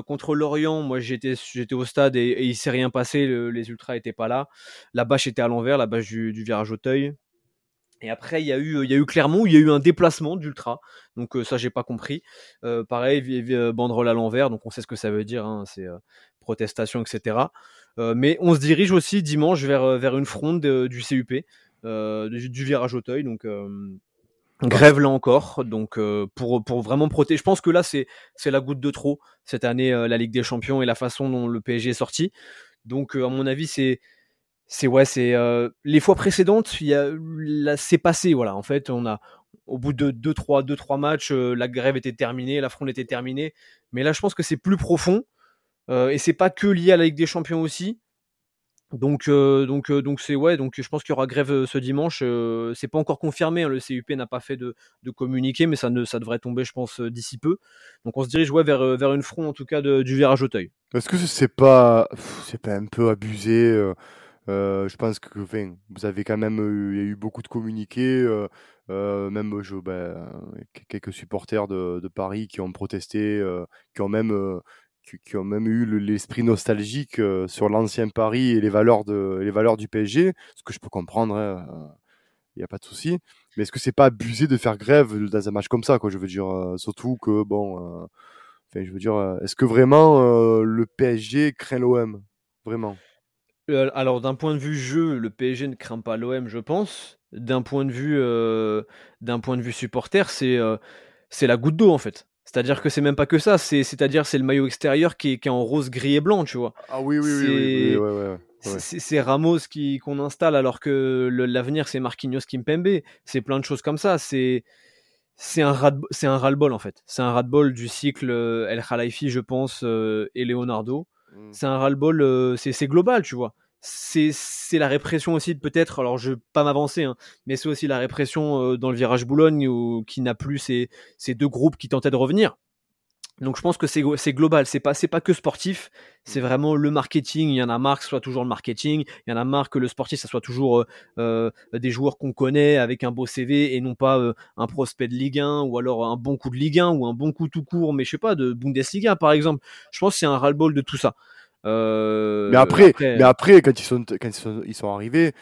Contre Lorient, moi j'étais j'étais au stade et, et il s'est rien passé, le- les ultras étaient pas là. La bâche était à l'envers, la bâche du, du virage Auteuil. Et après, il y a eu, il y a eu Clermont, où il y a eu un déplacement d'ultra. Donc euh, ça, j'ai pas compris. Euh, pareil, banderole à l'envers, donc on sait ce que ça veut dire, hein, c'est protestation, etc. Mais on se dirige aussi dimanche vers, vers une fronde de- du CUP, du, du virage Auteuil, donc grève là encore, donc euh, pour, pour vraiment protéger. Je pense que là, c'est c'est la goutte de trop cette année, euh, la Ligue des Champions et la façon dont le PSG est sorti. Donc euh, à mon avis, c'est c'est ouais, c'est les fois précédentes, il y a là, c'est passé voilà. En fait, on a au bout de 2 3 deux, trois matchs, la grève était terminée, la fronde était terminée. Mais là, je pense que c'est plus profond et c'est pas que lié à la Ligue des Champions aussi. Donc euh, donc euh, donc c'est ouais, donc je pense qu'il y aura grève euh, ce dimanche. euh, c'est pas encore confirmé, hein, le CUP n'a pas fait de, communiqué, mais ça ne ça devrait tomber, je pense, d'ici peu. Donc on se dirige ouais vers vers une front en tout cas du virage Auteuil. Est-ce que c'est pas, c'est pas un peu abusé Je pense que, vous avez quand même, eu- beaucoup de communiqués, même ben, quelques supporters de, de Paris qui ont protesté, qui ont même, qui, ont même eu le- l'esprit nostalgique euh, sur l'ancien Paris et les valeurs de, les valeurs du PSG, ce que je peux comprendre. Il n'y a pas de souci. Mais est-ce que c'est pas abusé de faire grève dans un match comme ça, Je veux dire, euh, surtout que bon. euh, je veux dire, euh, est-ce que vraiment euh, le PSG craint l'OM Vraiment Euh, alors d'un point de vue jeu, le PSG ne craint pas l'OM, je pense. D'un point de vue, euh, d'un point de vue supporter, c'est euh, c'est la goutte d'eau en fait. C'est-à-dire que c'est même pas que ça. C'est c'est-à-dire c'est le maillot extérieur qui est, qui est en rose, gris et blanc, tu vois. Ah oui, oui, oui, C'est- oui, oui, ouais, ouais, ouais. C'est- C'est c'est Ramos qui qu'on installe alors que l'avenir c'est Marquinhos Kimpembe. C'est plein de choses comme ça. C'est c'est un c'est un ras-le-bol en fait. C'est un ras-le-bol du cycle euh, El Khalifi, je pense, euh, et Leonardo. Mm. C'est un ras-le-bol, euh, c'est global, tu vois. C'est la répression aussi peut-être. Alors je veux pas m'avancer, hein, mais c'est aussi la répression euh, dans le virage Boulogne où, qui n'a plus ces ces deux groupes qui tentaient de revenir. Donc je pense que c'est global, c'est pas pas que sportif, c'est vraiment le marketing. Il y en a marre que ce soit toujours le marketing, il y en a marre que le sportif ça soit toujours euh, euh, des joueurs qu'on connaît avec un beau CV et non pas un prospect de Ligue 1 ou alors un bon coup de Ligue 1 ou un bon coup tout court, mais je sais pas de Bundesliga par exemple. Je pense que c'est un ras-le-bol de tout ça. Euh, Mais après, mais après, quand ils sont, quand ils sont, ils sont arrivés,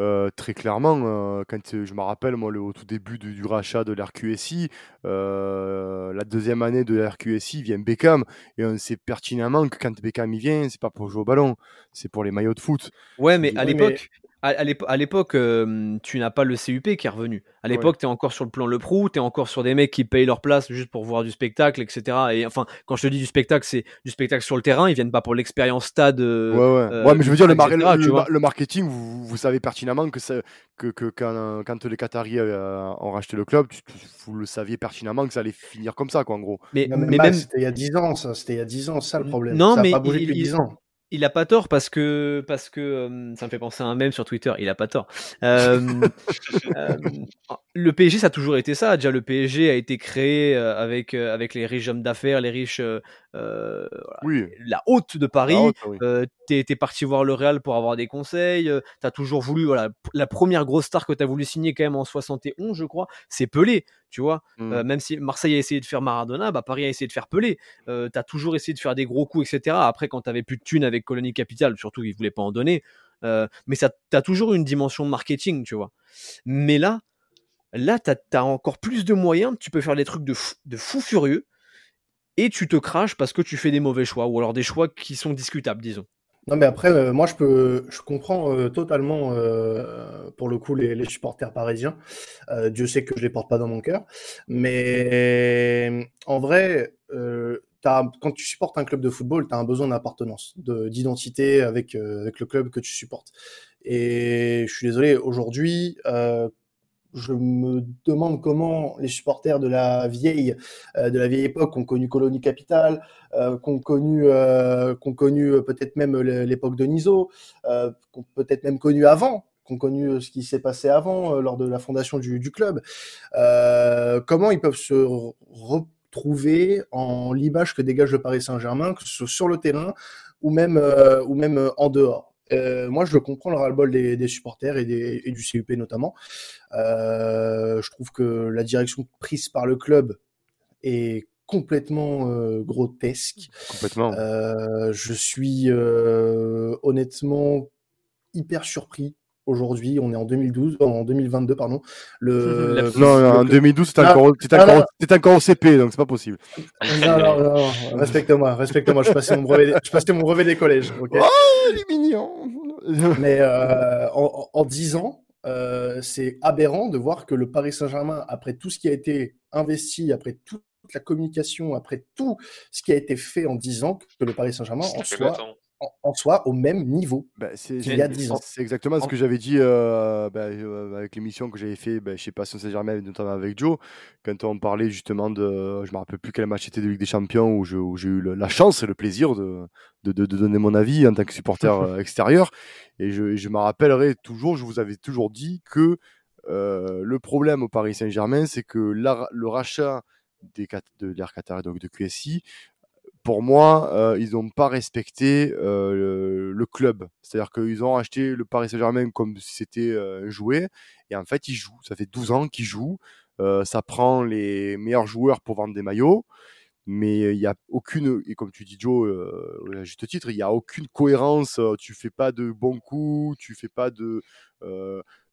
euh, très clairement, euh, quand je me rappelle, moi, le, au tout début du, du rachat de l'RQSI, la deuxième année de l'RQSI vient Beckham, et on sait pertinemment que quand Beckham il vient, c'est pas pour jouer au ballon, c'est pour les maillots de foot. Ouais, mais à l'époque, à l'épo- à l'époque, euh, tu n'as pas le CUP qui est revenu. À l'époque, tu es encore sur le plan Le Prou, tu es encore sur des mecs qui payent leur place juste pour voir du spectacle, etc. Et enfin, quand je te dis du spectacle, c'est du spectacle sur le terrain. Ils viennent pas pour l'expérience stade. euh, ouais, ouais. euh, ouais, mais je veux dire, le, mar- etc., le- marketing, vous, vous savez pertinemment que, ça, que, que quand, quand les Qataris euh, ont racheté le club, tu- tu- vous le saviez pertinemment que ça allait finir comme ça, quoi, en gros. Mais, Non, mais même, c'était il y a 10 ans, ça. C'était il y a 10 ans, c'est ça le problème. Non, ça mais a pas bougé il- depuis il- 10 ans. Il a pas tort parce que parce que euh, ça me fait penser à un mème sur Twitter. Il a pas tort. Euh, euh, le PSG, ça a toujours été ça. Déjà, le PSG a été créé avec avec les riches hommes d'affaires, les riches, euh, Oui. la haute de Paris. Oui. T'es, t'es parti voir le Real pour avoir des conseils. t'as toujours voulu, voilà, la première grosse star que t'as voulu signer quand même en 71, je crois, c'est Pelé, tu vois. Mm. Même si Marseille a essayé de faire Maradona, bah Paris a essayé de faire Pelé. T'as toujours essayé de faire des gros coups, etc. Après, quand t'avais plus de thunes avec Colonie Capital, surtout ils voulaient pas en donner. Euh, mais ça, t'as toujours une dimension marketing, tu vois. Mais là, là, t'as, t'as encore plus de moyens. Tu peux faire des trucs de fou, de fou furieux. Et tu te craches parce que tu fais des mauvais choix, ou alors des choix qui sont discutables, disons. Non, mais après, euh, moi, je peux, je comprends euh, totalement, pour le coup, les, les supporters parisiens. Dieu sait que je les porte pas dans mon cœur. Mais en vrai, quand tu supportes un club de football, tu as un besoin d'appartenance, de- d'identité avec, euh, avec le club que tu supportes. Et je suis désolé, aujourd'hui, euh, je me demande comment les supporters de la vieille, euh, de la vieille époque ont connu Colonie Capital, euh, qu'ont connu, euh, connu euh, peut-être même l'époque de Niso, qu'ont peut-être même connu avant, qu'ont connu ce qui s'est passé avant lors de la fondation du, du club. Comment ils peuvent se re- retrouver en l'image que dégage le Paris Saint-Germain, que ce soit sur le terrain ou même, euh, ou même euh, en dehors. Euh, moi, je comprends le ras-le-bol des, des supporters et, des, et du CUP notamment. Euh, je trouve que la direction prise par le club est complètement euh, grotesque. Complètement. Je suis honnêtement hyper surpris aujourd'hui. On est en 2012, en 2022, pardon. Le, non, en 2012, c'était Ah, encore, ah, encore, encore au CP, donc c'est pas possible. Non, non, non, non. respecte-moi, respecte-moi. Je passais mon brevet, des- je passais mon brevet des collèges. Oh, il est mignon. Mais euh, en, en 10 ans, euh, c'est aberrant de voir que le Paris Saint-Germain, après tout ce qui a été investi, après toute la communication, après tout ce qui a été fait en 10 ans, que le Paris Saint-Germain en soit. En, soit au même niveau. Bah, c'est qu'il y a 10 ans. C'est exactement ce que j'avais dit euh, bah, euh, avec l'émission que j'avais fait bah, chez Passion Saint-Germain, notamment avec Joe, quand on parlait justement de. Je me rappelle plus quel match c'était de Ligue des Champions où j'ai eu le- la chance et le plaisir de, de, de- de donner mon avis en tant que supporter euh, extérieur. Et je, me rappellerai toujours, je vous avais toujours dit que euh, le problème au Paris Saint-Germain, c'est que la- le rachat des, de l'Air Qatar et donc de QSI pour moi, euh, ils n'ont pas respecté euh, le, club. C'est-à-dire qu'ils ont acheté le Paris Saint-Germain comme si c'était euh, joué. Et en fait, ils jouent. Ça fait 12 ans qu'ils jouent. Ça prend les meilleurs joueurs pour vendre des maillots. Mais il n'y a aucune, et comme tu dis Joe, à juste titre, il n'y a aucune cohérence. Tu fais pas de bons coups, tu fais pas de,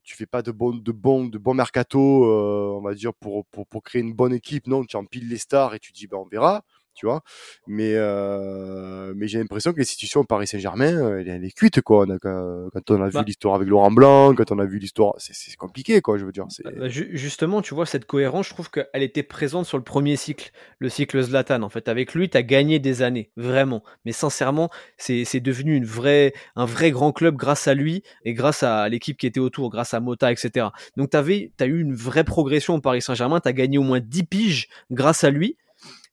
tu fais pas de bon, de bon, de bon mercato, on va dire pour, pour pour créer une bonne équipe. Non, tu empiles les stars et tu dis ben on verra. Tu vois? Mais, euh, mais j'ai l'impression que l'institution Paris Saint-Germain, elle, elle, est cuite, quoi. On a, quand on a vu Bah. l'histoire avec Laurent Blanc, quand on a vu l'histoire, c'est, c'est compliqué, quoi, je veux dire. C'est... Bah, ju- justement, tu vois, cette cohérence, je trouve qu'elle était présente sur le premier cycle, le cycle Zlatan. En fait, avec lui, tu as gagné des années, vraiment. Mais sincèrement, c'est c'est devenu une vraie, un vrai grand club grâce à lui et grâce à l'équipe qui était autour, grâce à Mota, etc. Donc, tu as eu une vraie progression au Paris Saint-Germain. Tu as gagné au moins 10 piges grâce à lui.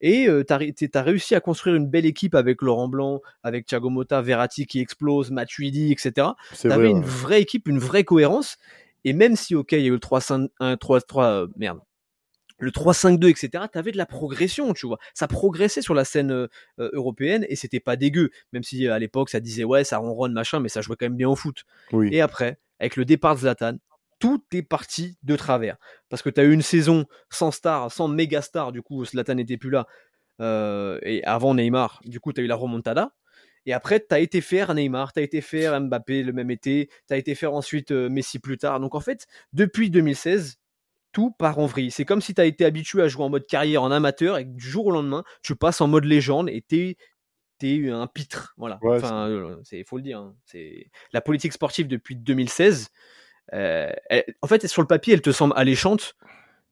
Et euh, tu as, réussi à construire une belle équipe avec Laurent Blanc, avec Thiago Motta, Verratti qui explose, Matuidi, etc. Tu avais une ouais. vraie équipe, une vraie cohérence. Et même si, ok, il y a eu le 3-5, 3, 3, euh, merde, le 3-5-2, etc., tu avais de la progression, tu vois. Ça progressait sur la scène euh, européenne et c'était pas dégueu. Même si à l'époque, ça disait, ouais, ça ronronne, machin, mais ça jouait quand même bien au foot. Oui. Et après, avec le départ de Zlatan, tout est parti de travers. Parce que tu as eu une saison sans star, sans méga star, du coup, Zlatan n'était plus là. Euh, et avant Neymar, du coup, tu as eu la remontada. Et après, tu as été faire Neymar, tu as été faire Mbappé le même été, tu as été faire ensuite euh, Messi plus tard. Donc en fait, depuis 2016, tout part en vrille. C'est comme si tu as été habitué à jouer en mode carrière en amateur et que du jour au lendemain, tu passes en mode légende et tu es un pitre. Voilà. Ouais, enfin, il faut le dire. Hein. C'est la politique sportive depuis 2016. Euh, elle, en fait, sur le papier, elle te semble alléchante,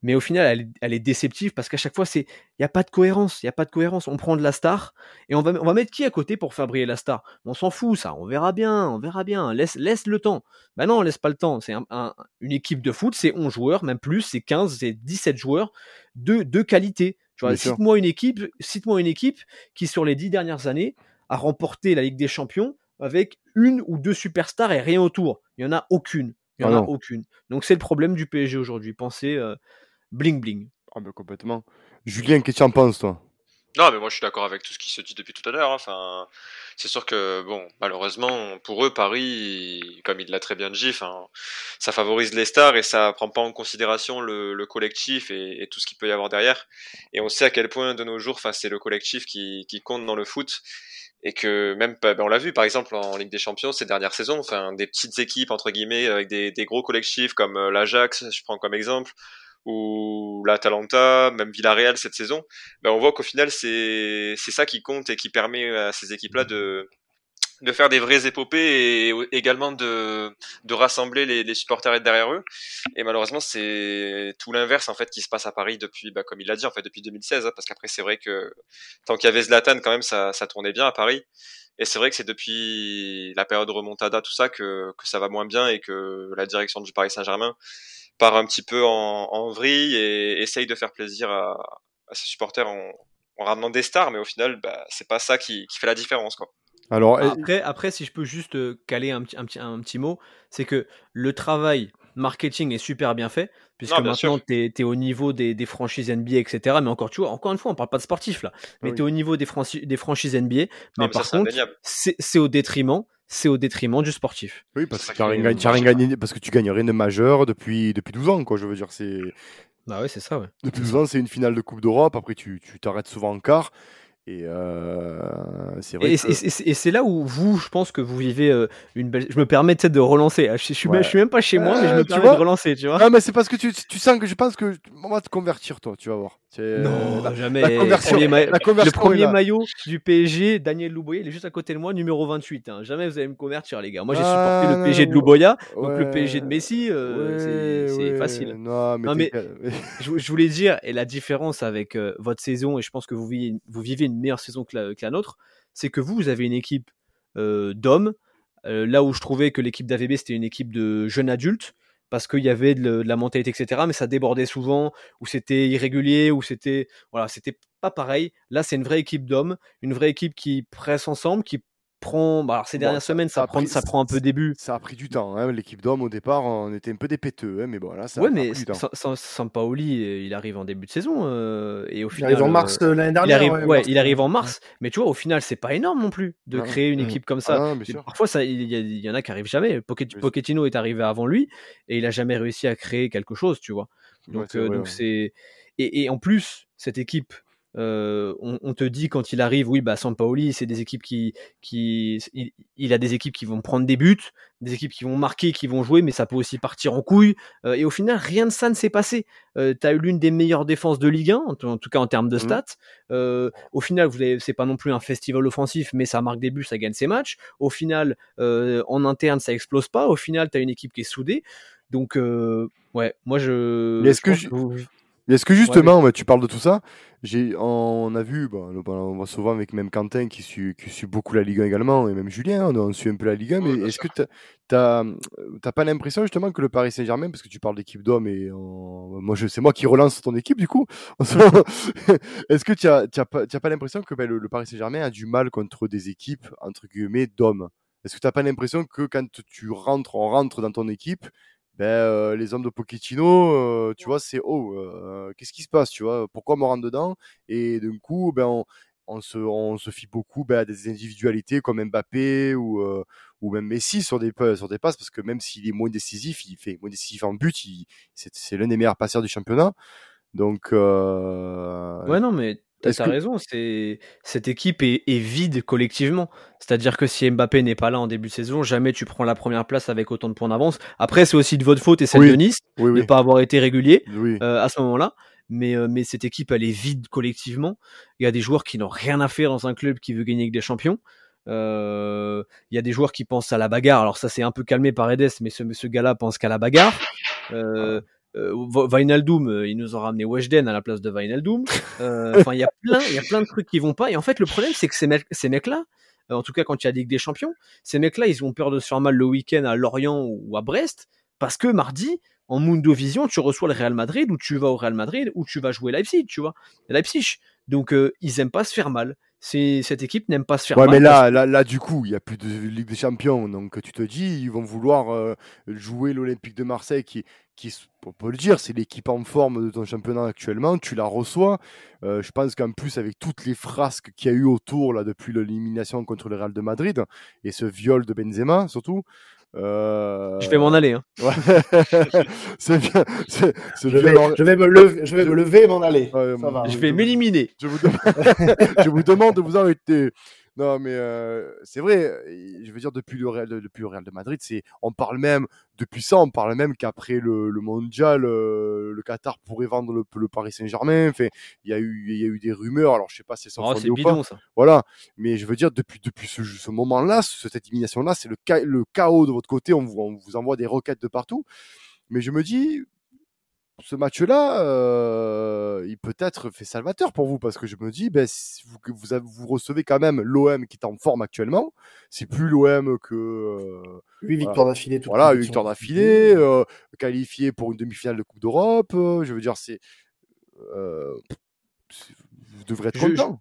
mais au final, elle, elle est déceptive parce qu'à chaque fois, c'est il y a pas de cohérence, il y a pas de cohérence. On prend de la star et on va on va mettre qui à côté pour faire briller la star? On s'en fout, ça. On verra bien, on verra bien. Laisse laisse le temps. Ben non, on laisse pas le temps. C'est un, un, une équipe de foot, c'est 11 joueurs, même plus, c'est 15, c'est 17 joueurs de de qualité. Tu vois, cite-moi une équipe, cite-moi une équipe qui sur les 10 dernières années a remporté la Ligue des Champions avec une ou deux superstars et rien autour. Il y en a aucune. Il n'y en ah a aucune. Donc c'est le problème du PSG aujourd'hui. Pensez euh, bling bling. Ah ben complètement. Julien, qu'est-ce que tu en penses toi? Non mais moi je suis d'accord avec tout ce qui se dit depuis tout à l'heure. Hein. Enfin, c'est sûr que bon, malheureusement pour eux Paris, comme il l'a très bien dit, enfin, ça favorise les stars et ça prend pas en considération le, le collectif et, et, tout ce qu'il peut y avoir derrière. Et on sait à quel point de nos jours, enfin, c'est le collectif qui, qui compte dans le foot et que même ben, on l'a vu par exemple en Ligue des Champions ces dernières saisons enfin des petites équipes entre guillemets avec des, des gros collectifs comme euh, l'Ajax je prends comme exemple ou l'Atalanta même Villarreal cette saison ben, on voit qu'au final c'est c'est ça qui compte et qui permet à ces équipes là de de faire des vraies épopées et également de, de rassembler les, les supporters derrière eux. Et malheureusement, c'est tout l'inverse en fait qui se passe à Paris depuis, bah, comme il l'a dit en fait depuis 2016, hein, parce qu'après c'est vrai que tant qu'il y avait Zlatan quand même ça, ça tournait bien à Paris. Et c'est vrai que c'est depuis la période remontada tout ça que, que ça va moins bien et que la direction du Paris Saint-Germain part un petit peu en, en vrille et essaye de faire plaisir à, à ses supporters en, en ramenant des stars, mais au final, bah, c'est pas ça qui, qui fait la différence quoi. Alors, après, après, si je peux juste caler un petit, un petit, un petit mot, c'est que le travail marketing est super bien fait, puisque Non, bien maintenant sûr. tu es, au niveau des, des franchises NBA, etc. Mais encore, tu vois, encore une fois, on parle pas de sportif là, mais Oui. tu es au niveau des, franchi- des franchises NBA. Mais, Non, mais ça, par c'est contre, c'est au détriment, c'est au détriment du sportif. oui, parce que gagné- une tu rien gagné, parce que tu gagnes rien de majeur depuis, depuis 12 ans, quoi. Je veux dire, c'est, Bah ouais, c'est ça, ouais. depuis 12 ans, c'est une finale de Coupe d'Europe. Après, tu, tu t'arrêtes souvent en quart. Et euh, c'est vrai Et, que... et- et- et c'est là où vous, je pense que vous vivez euh, une belle. Je me permets peut-être de relancer. Je, je suis, même, Ouais. je suis même pas chez moi, mais je Euh, me permets de relancer, tu vois. Ah, mais c'est parce que tu, tu sens que je pense que on va te convertir, toi, tu vas voir. Non, la- jamais. la conversion- Premier ma- la le conversion premier maillot du PSG, Daniel Louboya, il est juste à côté de moi, numéro 28. hein. Jamais vous allez me convertir, les gars. Moi, j'ai Ah, supporté le non, PSG de non. Louboya, donc le. PSG de Messi, c'est- facile. Non, mais, Non, je, je voulais dire, et la différence avec votre saison, et je pense que vous vivez, vous vivez une meilleure saison que la, nôtre, c'est que vous, avez une équipe euh, d'hommes, euh, là où je trouvais que l'équipe d'AVB, c'était une équipe de jeunes adultes, parce qu'il y avait de la mentalité, etc., mais ça débordait souvent, ou c'était irrégulier, ou c'était... Voilà, c'était pas pareil. Là, c'est une vraie équipe d'hommes, une vraie équipe qui presse ensemble, qui prend... bah, alors, ces Bon, dernières ça- semaines, ça ça, a prend, pris- ça prend un peu début. ça a pris du temps. Hein. L'équipe d'hommes, au départ, on était un peu des péteux. Hein, mais bon, là, ça, ouais, a mais pris du temps. Sam- Sam- Sampaoli, il arrive en début de saison, euh, et au Il final... arrive en mars euh, l'année il dernière. arrive, ouais, mars. il arrive en mars, mais tu vois, au final, c'est pas énorme non plus de Non. créer une Mm. équipe comme Ah ça. Parfois, ça, il, y il en a qui arrivent jamais. Pochettino est arrivé avant lui et il a jamais réussi à créer quelque chose, tu vois. Ouais, Donc, c'est euh, vrai, donc ouais. c'est et, et en plus cette équipe euh, on, te dit quand il arrive, oui, bah Sampaoli, c'est des équipes qui, qui, il, a des équipes qui vont prendre des buts, des équipes qui vont marquer, qui vont jouer, mais ça peut aussi partir en couille. Euh, et au final, rien de ça ne s'est passé. Euh, tu as eu l'une des meilleures défenses de Ligue 1, en, tout cas en termes de mmh. stats. au final, vous c'est pas non plus un festival offensif, mais ça marque des buts, ça gagne ses matchs. Au final, en interne, ça explose pas. Au final, tu as une équipe qui est soudée. Donc, ouais, moi je. Est-ce que, est-ce que justement, tu parles de tout ça j'ai, on a vu, bon, on va souvent avec même Quentin qui suit, qui suit beaucoup la Ligue 1 également, et même Julien, on, suit un peu la Ligue 1, mais est-ce que tu n'as pas l'impression justement que le Paris Saint-Germain, parce que tu parles d'équipe d'hommes, et moi, je, c'est moi qui relance ton équipe du coup, est-ce que tu n'as pas, pas l'impression que ben, le, Paris Saint-Germain a du mal contre des équipes, entre guillemets, d'hommes? Est-ce que tu n'as pas l'impression que quand tu rentres, on rentre dans ton équipe, ben, euh, les hommes de Pochettino, euh, tu vois, c'est oh, euh, qu'est-ce qui se passe, tu vois, pourquoi me rendre dedans? Et d'un coup, ben, on, se, on se fie beaucoup ben, à des individualités comme Mbappé ou, ou même Messi sur des, sur des passes, parce que même s'il est moins décisif, il fait moins décisif en but, c'est l'un des meilleurs passeurs du championnat. Donc, ouais, non, mais T'as raison, c'est cette équipe est, vide collectivement. C'est-à-dire que si Mbappé n'est pas là en début de saison, jamais tu prends la première place avec autant de points d'avance. Après, c'est aussi de votre faute et celle de Nice de ne pas avoir été régulier euh, à ce moment-là. Mais, euh, mais cette équipe, elle est vide collectivement. Il y a des joueurs qui n'ont rien à faire dans un club qui veut gagner avec des champions. Euh, il y a des joueurs qui pensent à la bagarre. Alors ça, c'est un peu calmé par Edes, mais ce, ce gars-là pense qu'à la bagarre. Euh, Vinaldoom, euh, il nous a ramené Weshden à la place de Vinaldoom. Euh, enfin, il y a plein, il y a plein de trucs qui vont pas. Et en fait, le problème, c'est que ces, mecs, ces mecs-là, en tout cas quand il y a Ligue des Champions, ces mecs-là, ils ont peur de se faire mal le week-end à Lorient ou à Brest, parce que mardi, en Mundo Vision, tu reçois le Real Madrid, ou tu vas au Real Madrid, ou tu vas jouer Leipzig, tu vois, Leipzig. Donc, ils aiment pas se faire mal cette équipe n'aime pas se faire ouais, mais là, là, là, du coup, il n'y a plus de Ligue des Champions. Donc, tu te dis, ils vont vouloir euh, jouer l'Olympique de Marseille, qui, qui, on peut le dire, c'est l'équipe en forme de ton championnat actuellement. Tu la reçois. Euh, je pense qu'en plus, avec toutes les frasques qu'il y a eu autour là, depuis l'élimination contre le Real de Madrid, et ce viol de Benzema, surtout, euh... Je vais m'en aller. Hein. Ouais. c'est bien. je, vais, je, vais, me lever, je vais me lever et m'en aller. Ouais, va, je vais m'éliminer. Je, vous je vous demande de vous arrêter. Non, mais euh, c'est vrai. Je veux dire, depuis le Real, depuis le Real de Madrid, c'est, on parle même, depuis ça, on parle même qu'après le, le, mondial, le Qatar pourrait vendre le, le Paris Saint-Germain. Enfin, il y a eu, y a eu des rumeurs. Alors, je sais pas si c'est oh, c'est bidon, ça. Voilà. Mais je veux dire, depuis, depuis ce, ce moment-là, cette élimination-là, c'est le, le chaos de votre côté. On vous, on vous envoie des roquettes de partout. Mais je me dis, ce match-là, euh, il peut être fait salvateur pour vous parce que je me dis, ben, vous, vous, vous, recevez quand même l'OM qui est en forme actuellement. C'est plus l'OM que. Euh, oui, victoire d'affilée. Voilà, victoire d'affilée, euh, qualifié pour une demi-finale de Coupe d'Europe. Euh, je veux dire, c'est. Vous devrez être content.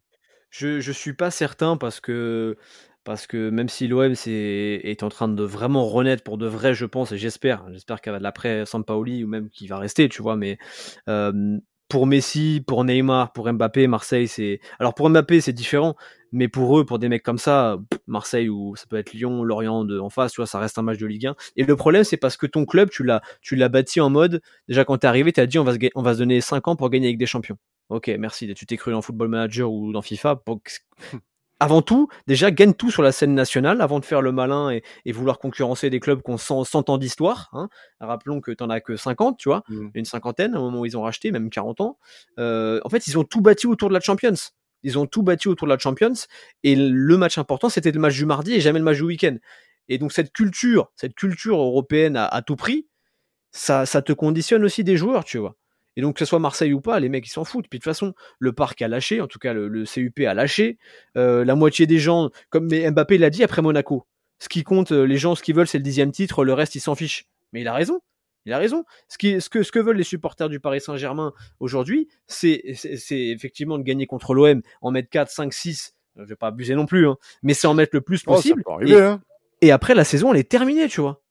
Je, je, je suis pas certain parce que parce que même si l'OM est, en train de vraiment renaître pour de vrai, je pense, et j'espère, j'espère qu'avec l'après Sampaoli ou même qu'il va rester, tu vois, mais pour Messi, pour Neymar, pour Mbappé, Marseille, c'est. Alors pour Mbappé, c'est différent, mais pour eux, pour des mecs comme ça, Marseille ou ça peut être Lyon, Lorient de, en face, tu vois, ça reste un match de Ligue 1. Et le problème, c'est parce que ton club, tu l'as, tu l'as bâti en mode, déjà quand t'es arrivé, t'as dit on va, se, on va se donner 5 ans pour gagner avec des champions. Ok, merci. Tu t'es cru dans Football Manager ou dans FIFA. Avant tout, déjà, gagne tout sur la scène nationale avant de faire le malin et, vouloir concurrencer des clubs qui ont 100, ans d'histoire. Hein. Rappelons que tu n'en as que 50, tu vois, mmh. une cinquantaine au moment où ils ont racheté, même 40 ans. Euh, en fait, ils ont tout bâti autour de la Champions. Ils ont tout bâti autour de la Champions. Et le match important, c'était le match du mardi et jamais le match du week-end. Et donc, cette culture, cette culture européenne à, à tout prix, ça, ça te conditionne aussi des joueurs, tu vois. Et donc, que ce soit Marseille ou pas, les mecs, ils s'en foutent. Puis de toute façon, le parc a lâché, en tout cas, le, CUP a lâché. Euh, la moitié des gens, comme Mbappé l'a dit après Monaco, ce qui compte, euh, les gens, ce qu'ils veulent, c'est le dixième titre, le reste, ils s'en fichent. Mais il a raison. Il a raison. Ce, qui, ce, que, ce que veulent les supporters du Paris Saint-Germain aujourd'hui, c'est effectivement de gagner contre l'OM, en mettre 4, 5, 6. Je vais pas abuser non plus, hein, mais c'est en mettre le plus oh, possible. Hein. et après, la saison, elle est terminée, tu vois.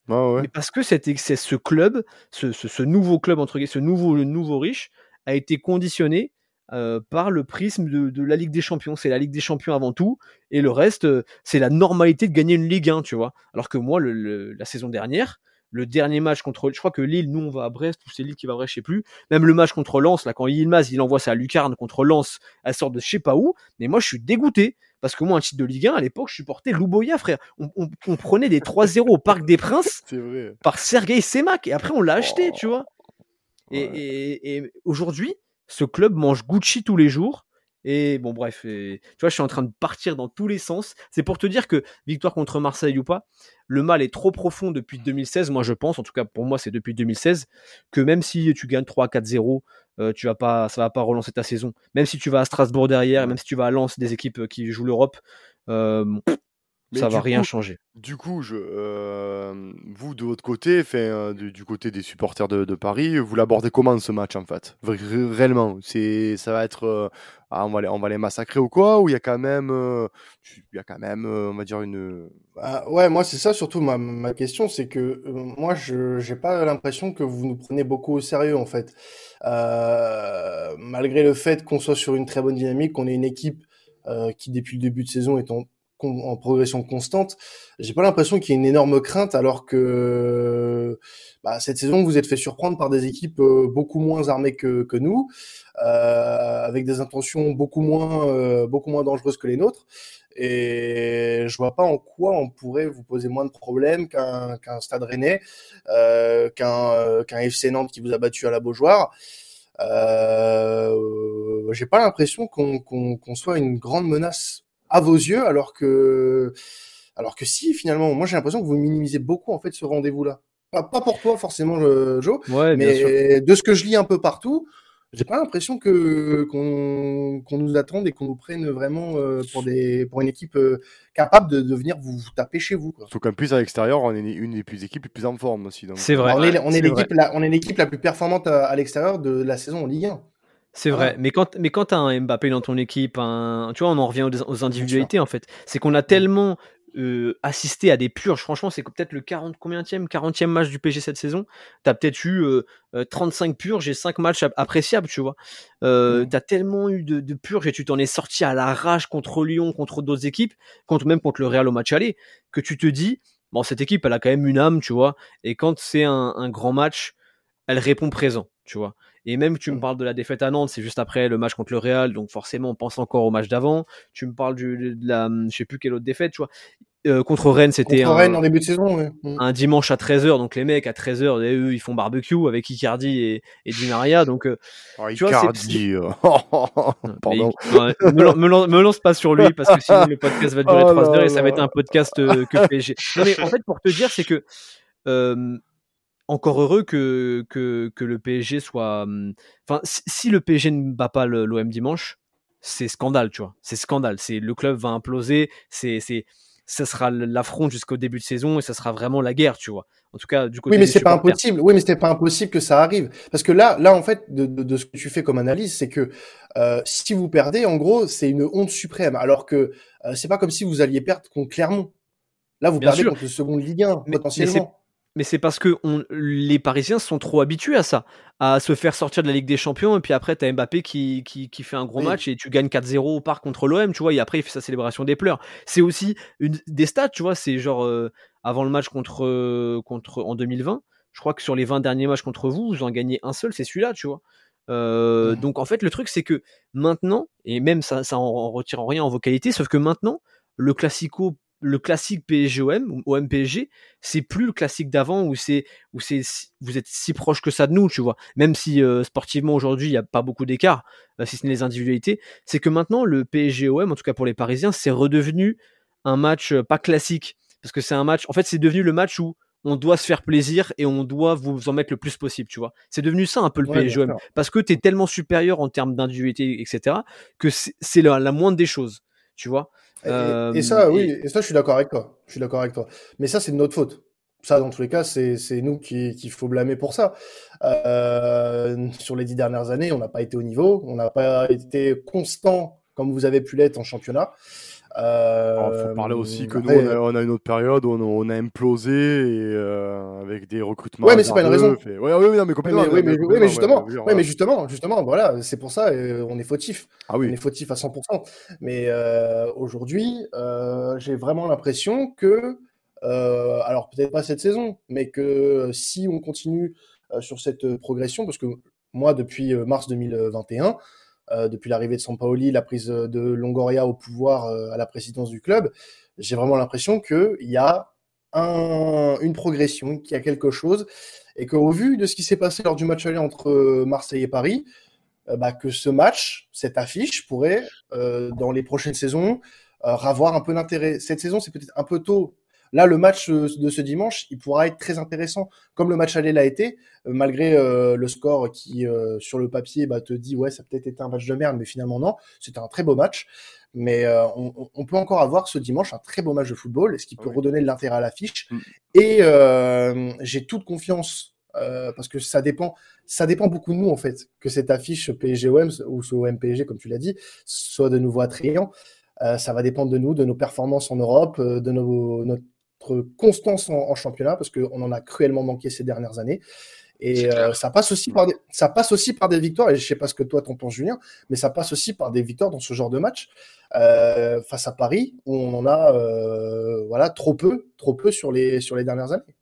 Parce que c'est ce club, ce, nouveau club, entre guillemets, ce nouveau, riche, a été conditionné par le prisme de, la Ligue des Champions. C'est la Ligue des Champions avant tout, et le reste, c'est la normalité de gagner une Ligue 1, tu vois. Alors que moi, la saison dernière, le dernier match contre, je crois que Lille, nous on va à Brest ou c'est Lille qui va à Brest, je sais plus. Même le match contre Lens, là quand Yilmaz il envoie à Lucarne contre Lens, elle sort de je sais pas où. Mais moi je suis dégoûté parce que moi un titre de Ligue 1 à l'époque je supportais Louboya frère. On, prenait des 3-0 au Parc des Princes par Sergei Semak. Et après on l'a acheté, tu vois. et aujourd'hui, ce club mange Gucci tous les jours et bon, bref, tu vois, je suis en train de partir dans tous les sens. C'est pour te dire que victoire contre Marseille ou pas, le mal est trop profond depuis 2016. Moi, je pense, en tout cas pour moi, c'est depuis 2016, que même si tu gagnes 3-4-0, euh, tu ça va pas relancer ta saison. Même si tu vas à Strasbourg derrière, même si tu vas à Lens, des équipes qui jouent l'Europe, euh, ça va rien changer. Du coup, je, euh, vous de votre côté, enfin, du, côté des supporters de, Paris, vous l'abordez comment ce match en fait? Réellement, c'est, ça va être, euh, ah, on va les, on va les massacrer ou quoi? Ou il y a quand même, euh, il y a quand même, on va dire une. Bah, ouais, moi c'est ça surtout ma, ma question, c'est que moi je j'ai pas l'impression que vous nous prenez beaucoup au sérieux en fait, malgré le fait qu'on soit sur une très bonne dynamique, qu'on ait une équipe qui depuis le début de saison est en en progression constante, j'ai pas l'impression qu'il y ait une énorme crainte alors que bah, cette saison vous êtes fait surprendre par des équipes euh, beaucoup moins armées que, nous, euh, avec des intentions beaucoup moins euh, beaucoup moins dangereuses que les nôtres. Et je vois pas en quoi on pourrait vous poser moins de problèmes qu'un Stade Rennais, qu'un FC Nantes qui vous a battu à la Beaujoire. Euh, j'ai pas l'impression qu'on soit une grande menace à vos yeux, alors que, alors que si finalement, moi j'ai l'impression que vous minimisez beaucoup en fait ce rendez-vous-là. Pas, pour toi forcément, Joe, mais de ce que je lis un peu partout, j'ai pas l'impression que qu'on nous attende et qu'on nous prenne vraiment euh, pour des pour une équipe euh, capable de, de, venir vous, taper chez vous. Quoi. qu'en plus à l'extérieur, on est une des plus équipes les plus en forme aussi. C'est vrai. on est, on est l'équipe la, on est l'équipe la plus performante à, à l'extérieur de la saison en Ligue 1. C'est vrai, mais quand, mais quand tu as un Mbappé dans ton équipe, un, tu vois, on en revient aux, individualités en fait. C'est qu'on a tellement euh, assisté à des purges. Franchement, c'est peut-être le 40, combien 40e match du PG cette saison. Tu as peut-être eu 35 euh, euh, purges et 5 matchs appréciables, tu vois. Euh, Tu as tellement eu de, de purges et tu t'en es sorti à la rage contre Lyon, contre d'autres équipes, contre même contre le Real au match aller, que tu te dis, bon, cette équipe, elle a quand même une âme, tu vois. Et quand c'est un, un grand match, elle répond présent, tu vois. Et même, tu me parles de la défaite à Nantes, c'est juste après le match contre le Real, donc forcément, on pense encore au match d'avant. Tu me parles du, de la, je sais plus quelle autre défaite, tu vois. Euh, contre Rennes, c'était un, Rennes en début de saison, mmh. un dimanche à 13h. Donc les mecs à 13h, eux, ils font barbecue avec Icardi et, et Di Maria. Donc, euh, oh, tu Icardi, vois, Pardon. me, lance, pas sur lui parce que sinon le podcast va durer 3 heures et ça va être un podcast euh, que PSG. Non mais en fait, pour te dire, c'est que euh, encore heureux que, que, que, le PSG soit. Hum, enfin, si le PSG ne bat pas l'OM dimanche, c'est scandale, tu vois. C'est scandale. C'est le club va imploser. C'est c'est ça sera l'affront jusqu'au début de saison et ça sera vraiment la guerre, tu vois. En tout cas, du côté Oui, mais c'est pas impossible. Oui, mais c'était pas impossible que ça arrive. Parce que là, là, en fait, de, de, ce que tu fais comme analyse, c'est que euh, si vous perdez, en gros, c'est une honte suprême. Alors que euh, c'est pas comme si vous alliez perdre contre Clermont. Là, vous perdez contre le second Ligue 1, potentiellement mais c'est parce que on, les Parisiens sont trop habitués à ça, à se faire sortir de la Ligue des Champions, et puis après, tu as Mbappé qui, qui, qui, fait un gros match et tu gagnes 4-0 au parc contre l'OM, tu vois, et après, il fait sa célébration des pleurs. C'est aussi une, des stats, tu vois, c'est genre euh, avant le match contre, euh, contre en 2020, je crois que sur les 20 derniers matchs contre vous, vous en gagnez un seul, c'est celui-là, tu vois. Euh, Donc en fait, le truc, c'est que maintenant, et même ça, ça en, retire en rien en vocalité, sauf que maintenant, le classico le classique PSG-OM, OM PSG, c'est plus le classique d'avant où c'est où c'est vous êtes si proche que ça de nous, tu vois. Même si euh, sportivement aujourd'hui il y a pas beaucoup d'écart, euh, si ce n'est les individualités, c'est que maintenant le PSG-OM, en tout cas pour les Parisiens, c'est redevenu un match euh, pas classique parce que c'est un match. En fait, c'est devenu le match où on doit se faire plaisir et on doit vous en mettre le plus possible, tu vois. C'est devenu ça un peu le PSG-OM parce que tu es tellement supérieur en termes d'individualité, etc. que c'est la, la moindre des choses, tu vois. Et, ça, oui, et ça, je suis d'accord avec toi. Je suis d'accord avec toi. Mais ça, c'est de notre faute. Ça, dans tous les cas, c'est nous qu'il qui faut blâmer pour ça. Euh, sur les dix dernières années, on n'a pas été au niveau, on n'a pas été constant comme vous avez pu l'être en championnat. Il euh, faut parler aussi que nous, on a, une autre période où on, a implosé et, euh, avec des recrutements. Ouais, mais c'est pas une raison. Oui, oui, non, mais complètement. Mais, mais, justement, ouais, mais justement, justement, voilà, c'est pour ça, euh, on est fautif. Ah oui. On est fautif à 100%. Mais euh, aujourd'hui, euh, j'ai vraiment l'impression que euh, alors peut-être pas cette saison, mais que si on continue sur cette progression, parce que moi, depuis mars 2021, depuis l'arrivée de Sampaoli, la prise de Longoria au pouvoir à la présidence du club, j'ai vraiment l'impression qu'il y a un, une progression, qu'il y a quelque chose, et qu'au vu de ce qui s'est passé lors du match aller entre Marseille et Paris, bah, que ce match, cette affiche, pourrait, dans les prochaines saisons, avoir un peu d'intérêt. Cette saison, c'est peut-être un peu tôt. Là, le match de ce dimanche, il pourra être très intéressant, comme le match aller l'a été, malgré le score qui, sur le papier, bah, te dit ouais, ça peut-être été un match de merde, mais finalement non, c'était un très beau match. Mais euh, on, on, peut encore avoir ce dimanche un très beau match de football, ce qui peut redonner de l'intérêt à l'affiche. Mm. Et euh, j'ai toute confiance euh, parce que ça dépend, ça dépend beaucoup de nous en fait, que cette affiche PSG-OM ou ce OM-PSG comme tu l'as dit soit de nouveau attrayant. Euh, ça va dépendre de nous, de nos performances en Europe, euh, de nos, notre constance en, en championnat parce qu'on en a cruellement manqué ces dernières années. Et euh, ça passe aussi par des, ça passe aussi par des victoires. Et je sais pas ce que toi t'en penses, Julien, mais ça passe aussi par des victoires dans ce genre de match euh, face à Paris où on en a, euh, voilà, trop peu, trop peu sur les sur les dernières années.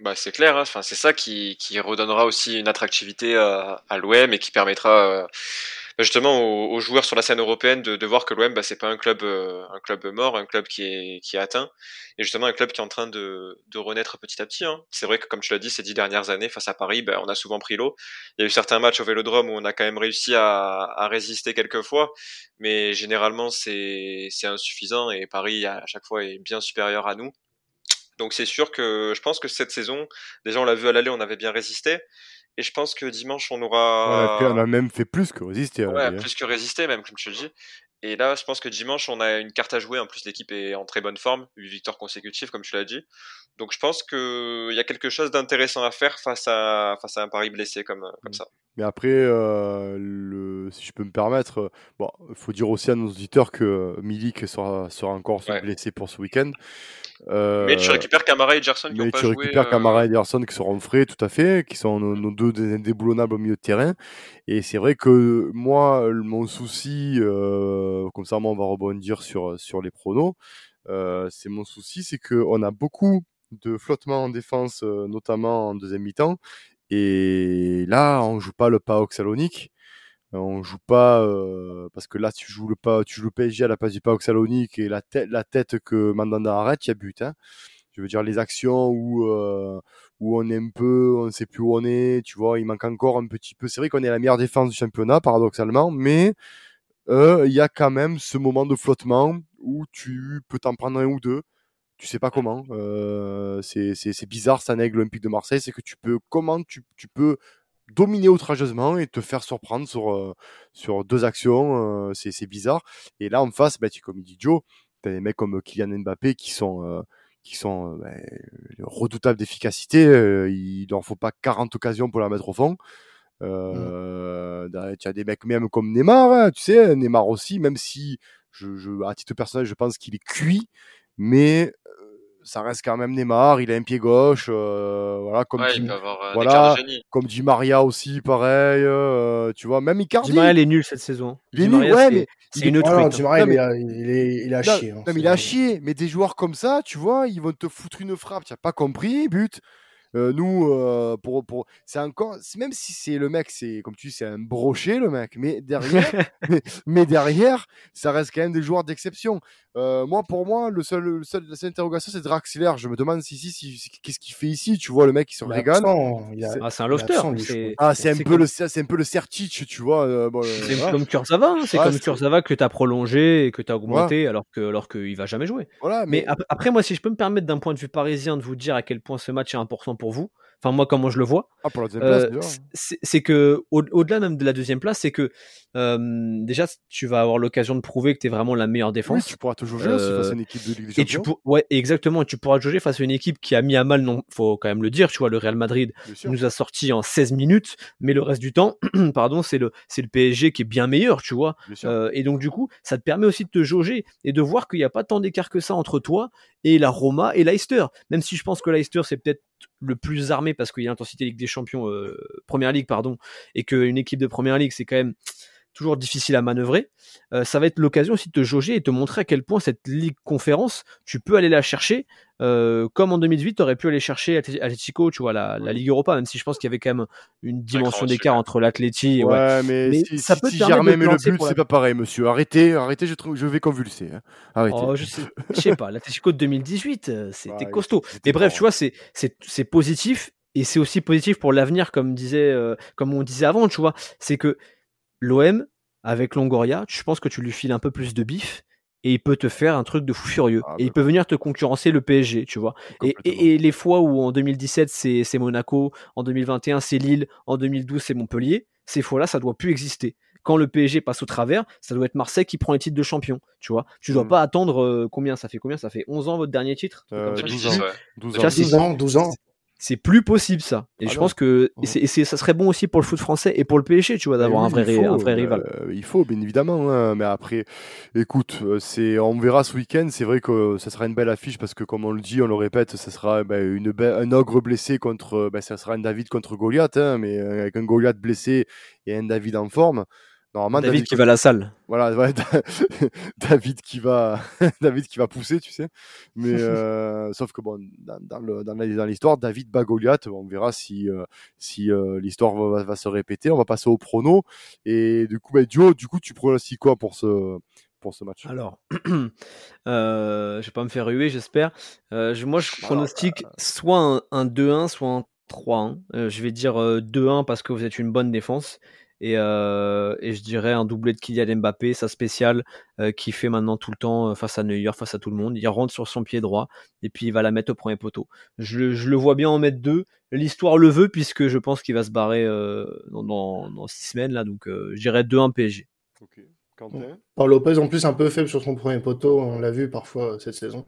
Bah c'est clair. Hein. Enfin c'est ça qui qui redonnera aussi une attractivité à, à l'OM et qui permettra justement aux, joueurs sur la scène européenne de, de voir que l'OM bah, c'est pas un club euh, un club mort, un club qui est qui est atteint et justement un club qui est en train de, de renaître petit à petit. Hein. C'est vrai que comme tu l'as dit ces dix dernières années face à Paris, bah, on a souvent pris l'eau. Il y a eu certains matchs au Vélodrome où on a quand même réussi à, à résister quelques fois, mais généralement c'est c'est insuffisant et Paris à chaque fois est bien supérieur à nous. Donc c'est sûr que je pense que cette saison, déjà on l'a vu à l'aller, on avait bien résisté. Et je pense que dimanche, on aura. on a même fait plus que résister. Ouais, hein. plus que résister, même, comme tu le dis. Et là, je pense que dimanche, on a une carte à jouer. En plus, l'équipe est en très bonne forme. 8 victoires consécutives, comme tu l'as dit. Donc, je pense qu'il y a quelque chose d'intéressant à faire face à, face à un pari blessé comme, comme ça. Mais après, euh, le, si je peux me permettre, euh, bon, il faut dire aussi à nos auditeurs que Milik sera, sera encore blessé pour ce week-end. Euh, mais tu récupères Camara et Gerson qui ont pas tu récupères euh... Camara et Gerson qui seront frais, tout à fait, qui sont nos, nos deux indéboulonnables au milieu de terrain. Et c'est vrai que moi, mon souci, euh, comme ça, moi, on va rebondir sur sur les pronos. Euh, c'est mon souci, c'est que on a beaucoup de flottement en défense, euh, notamment en deuxième mi-temps. Et là, on joue pas le PAOK Salonique. On joue pas euh, parce que là tu joues le pas, tu joues le PSG à la place du PAOK Salonique et la tête, la tête que Mandanda arrête, il y a but. Hein. Je veux dire les actions où euh, où on est un peu, on sait plus où on est. Tu vois, il manque encore un petit peu. C'est vrai qu'on est la meilleure défense du championnat paradoxalement, mais euh, il y a quand même ce moment de flottement où tu peux t'en prendre un ou deux tu sais pas comment. Euh, c'est bizarre, ça nègre l'Olympique de Marseille, c'est que tu peux comment tu, tu peux dominer outrageusement et te faire surprendre sur euh, sur deux actions, euh, c'est bizarre. Et là en face, bah, tu comme il dit Joe, t'as des mecs comme Kylian Mbappé qui sont euh, qui sont bah, redoutables d'efficacité. il n'en faut pas 40 occasions pour la mettre au fond. Euh, mmh. Tu as des mecs même comme Neymar, hein, tu sais, Neymar aussi, même si je, je à titre personnel, je pense qu'il est cuit, mais ça reste quand même Neymar, il a un pied gauche, euh, voilà, comme ouais, dit, avoir, euh, voilà, comme dit Maria aussi, pareil, euh, tu vois, même Icardi. Di Maria, il est nul cette saison. Il est nul, ouais, mais c'est une autre. Ah, Di Maria, il, a, il, est, il a non, chier. Hein, non, mais il a chier, mais des joueurs comme ça, tu vois, ils vont te foutre une frappe, tu n'as pas compris, but. Euh, nous, euh, pour, pour, c'est encore, même si c'est le mec, c'est comme tu dis, c'est un brochet le mec, mais derrière, mais, mais, derrière, ça reste quand même des joueurs d'exception. Euh, moi, pour moi, le seul, le seul, la seule interrogation, c'est Draxler. Je me demande si, si, si, qu'est-ce qu'il fait ici. Tu vois, le mec, il se régale. Ah, c'est un lofter. Ah, c'est un peu comme... le, c'est un peu le Sertic, tu vois. Euh, bon, c'est voilà. comme Kurzawa. Hein, c'est ouais, comme Kurzawa que t'as prolongé et que t'as augmenté, alors que, alors qu'il va jamais jouer. Voilà, mais... mais après, moi, si je peux me permettre d'un point de vue parisien de vous dire à quel point ce match est important pour vous enfin moi comment je le vois, ah, euh, c'est que au-delà même de la deuxième place, c'est que euh, déjà tu vas avoir l'occasion de prouver que tu es vraiment la meilleure défense. Oui, tu pourras te jauger aussi face à une équipe de Ligue des Champions. Et tu ouais, exactement, tu pourras te jauger face à une équipe qui a mis à mal, non, faut quand même le dire, tu vois, le Real Madrid nous a sorti en 16 minutes, mais le reste du temps, pardon, c'est le c'est le PSG qui est bien meilleur, tu vois. Euh, et donc du coup, ça te permet aussi de te jauger et de voir qu'il n'y a pas tant d'écart que ça entre toi et la Roma et Leicester. Même si je pense que Leicester c'est peut-être le plus armé parce qu'il y a l'intensité Ligue des Champions, euh, Première Ligue, pardon, et qu'une équipe de Première Ligue, c'est quand même toujours difficile à manœuvrer. Euh, ça va être l'occasion aussi de te jauger et de te montrer à quel point cette Ligue Conférence, tu peux aller la chercher. Euh, comme en 2018, tu aurais pu aller chercher Atletico, tu vois, la, la, Ligue Europa, même si je pense qu'il y avait quand même une dimension d'écart entre l'Atleti. Ouais, ouais, mais, mais si, ça peut si, même le but, c'est pas pareil, monsieur. Arrêtez, arrêtez, je, je vais convulser. Hein. Arrêtez. Oh, je, sais, je sais pas, l'Atletico de 2018, euh, c'était ouais, costaud. Mais bref, tu vois, c'est positif et c'est aussi positif pour l'avenir, comme disait, euh, comme on disait avant, tu vois. C'est que l'OM avec Longoria, je pense que tu lui files un peu plus de bif et il peut te faire un truc de fou furieux. Ah, et il peut venir te concurrencer le PSG, tu vois. Et, et, et, les fois où en 2017 c'est Monaco, en 2021 c'est Lille, en 2012 c'est Montpellier, ces fois-là ça doit plus exister. Quand le PSG passe au travers, ça doit être Marseille qui prend les titres de champion, tu vois. Tu dois mmh. pas attendre euh, combien? Ça fait combien? Ça fait 11 ans votre dernier titre? Euh, 12, ans. 12 ans. 12 ans. 12 ans c'est plus possible ça. Et ah je non. pense que et c'est, et ça serait bon aussi pour le foot français et pour le PSG, tu vois, d'avoir oui, un vrai, faut, un vrai rival. Euh, il faut, bien évidemment. Hein, mais après, écoute, euh, c'est, on verra ce week-end. C'est vrai que ça sera une belle affiche parce que, comme on le dit, on le répète, ça sera ben, une un ogre blessé contre, ben, ça sera un David contre Goliath, hein, mais euh, avec un Goliath blessé et un David en forme. Normalement, David, David qui va à la salle. Voilà, ouais, David qui va, David qui va pousser, tu sais. Mais euh, sauf que bon, dans, dans, l'histoire, David bat Goliath. On verra si, euh, si euh, l'histoire va, va, se répéter. On va passer au prono. Et du coup, bah, du coup, tu pronostiques quoi pour ce pour ce match? Alors, je vais pas me faire ruer, j'espère. Je, moi, je pronostique Alors, soit un, un 2-1, soit un 3-1. Euh, je vais dire 2-1 parce que vous êtes une bonne défense et, euh, et, je dirais un doublé de Kylian Mbappé, sa spéciale, euh, qui fait maintenant tout le temps face à Neuer, face à tout le monde. Il rentre sur son pied droit et puis il va la mettre au premier poteau. Je, je le vois bien en mettre deux. L'histoire le veut puisque je pense qu'il va se barrer euh, dans, dans, dans, six semaines là, donc euh, je dirais 2-1 PSG. Okay. Paul Lopez en plus un peu faible sur son premier poteau, on l'a vu parfois cette saison.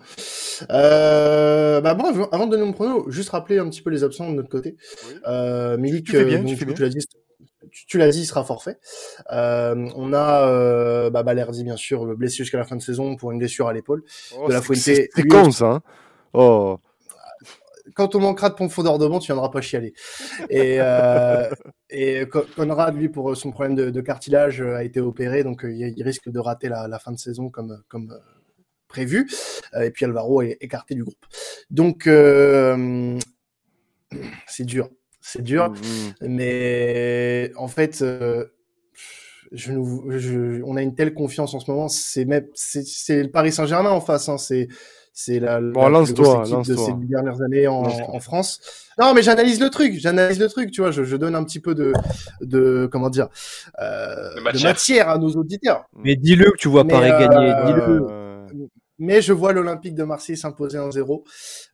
Euh, bah bon, avant de donner mon prono, juste rappeler un petit peu les absents de notre côté. Oui. Euh, Milik, tu, bien, donc, tu, tu l'as dit, tu, tu l'as dit, il sera forfait. Euh, on a euh, bah, Balerdi, bien sûr, blessé jusqu'à la fin de saison pour une blessure à l'épaule. Oh, de la. C'est con ça. Hein oh. Quand on manquera de profondeur de banc, tu viendras pas chialer. Et, euh, et Conrad, lui, pour son problème de, de cartilage, a été opéré, donc euh, il risque de rater la, la fin de saison comme, comme prévu. Et puis Alvaro est écarté du groupe. Donc, euh, c'est dur c'est dur, mmh. mais en fait, euh, je nous, je, on a une telle confiance en ce moment. C'est même, c'est le Paris Saint-Germain en face. Hein, c'est c'est la, bon, la plus grosse équipe de ces dernières années en, en France. Non, mais j'analyse le truc, j'analyse le truc, tu vois, je, je, donne un petit peu de, de comment dire, euh, de, matière. de, matière. à nos auditeurs. Mais dis-le que tu vois mais Paris euh, gagner, dis-le. Mais je vois l'Olympique de Marseille s'imposer 1-0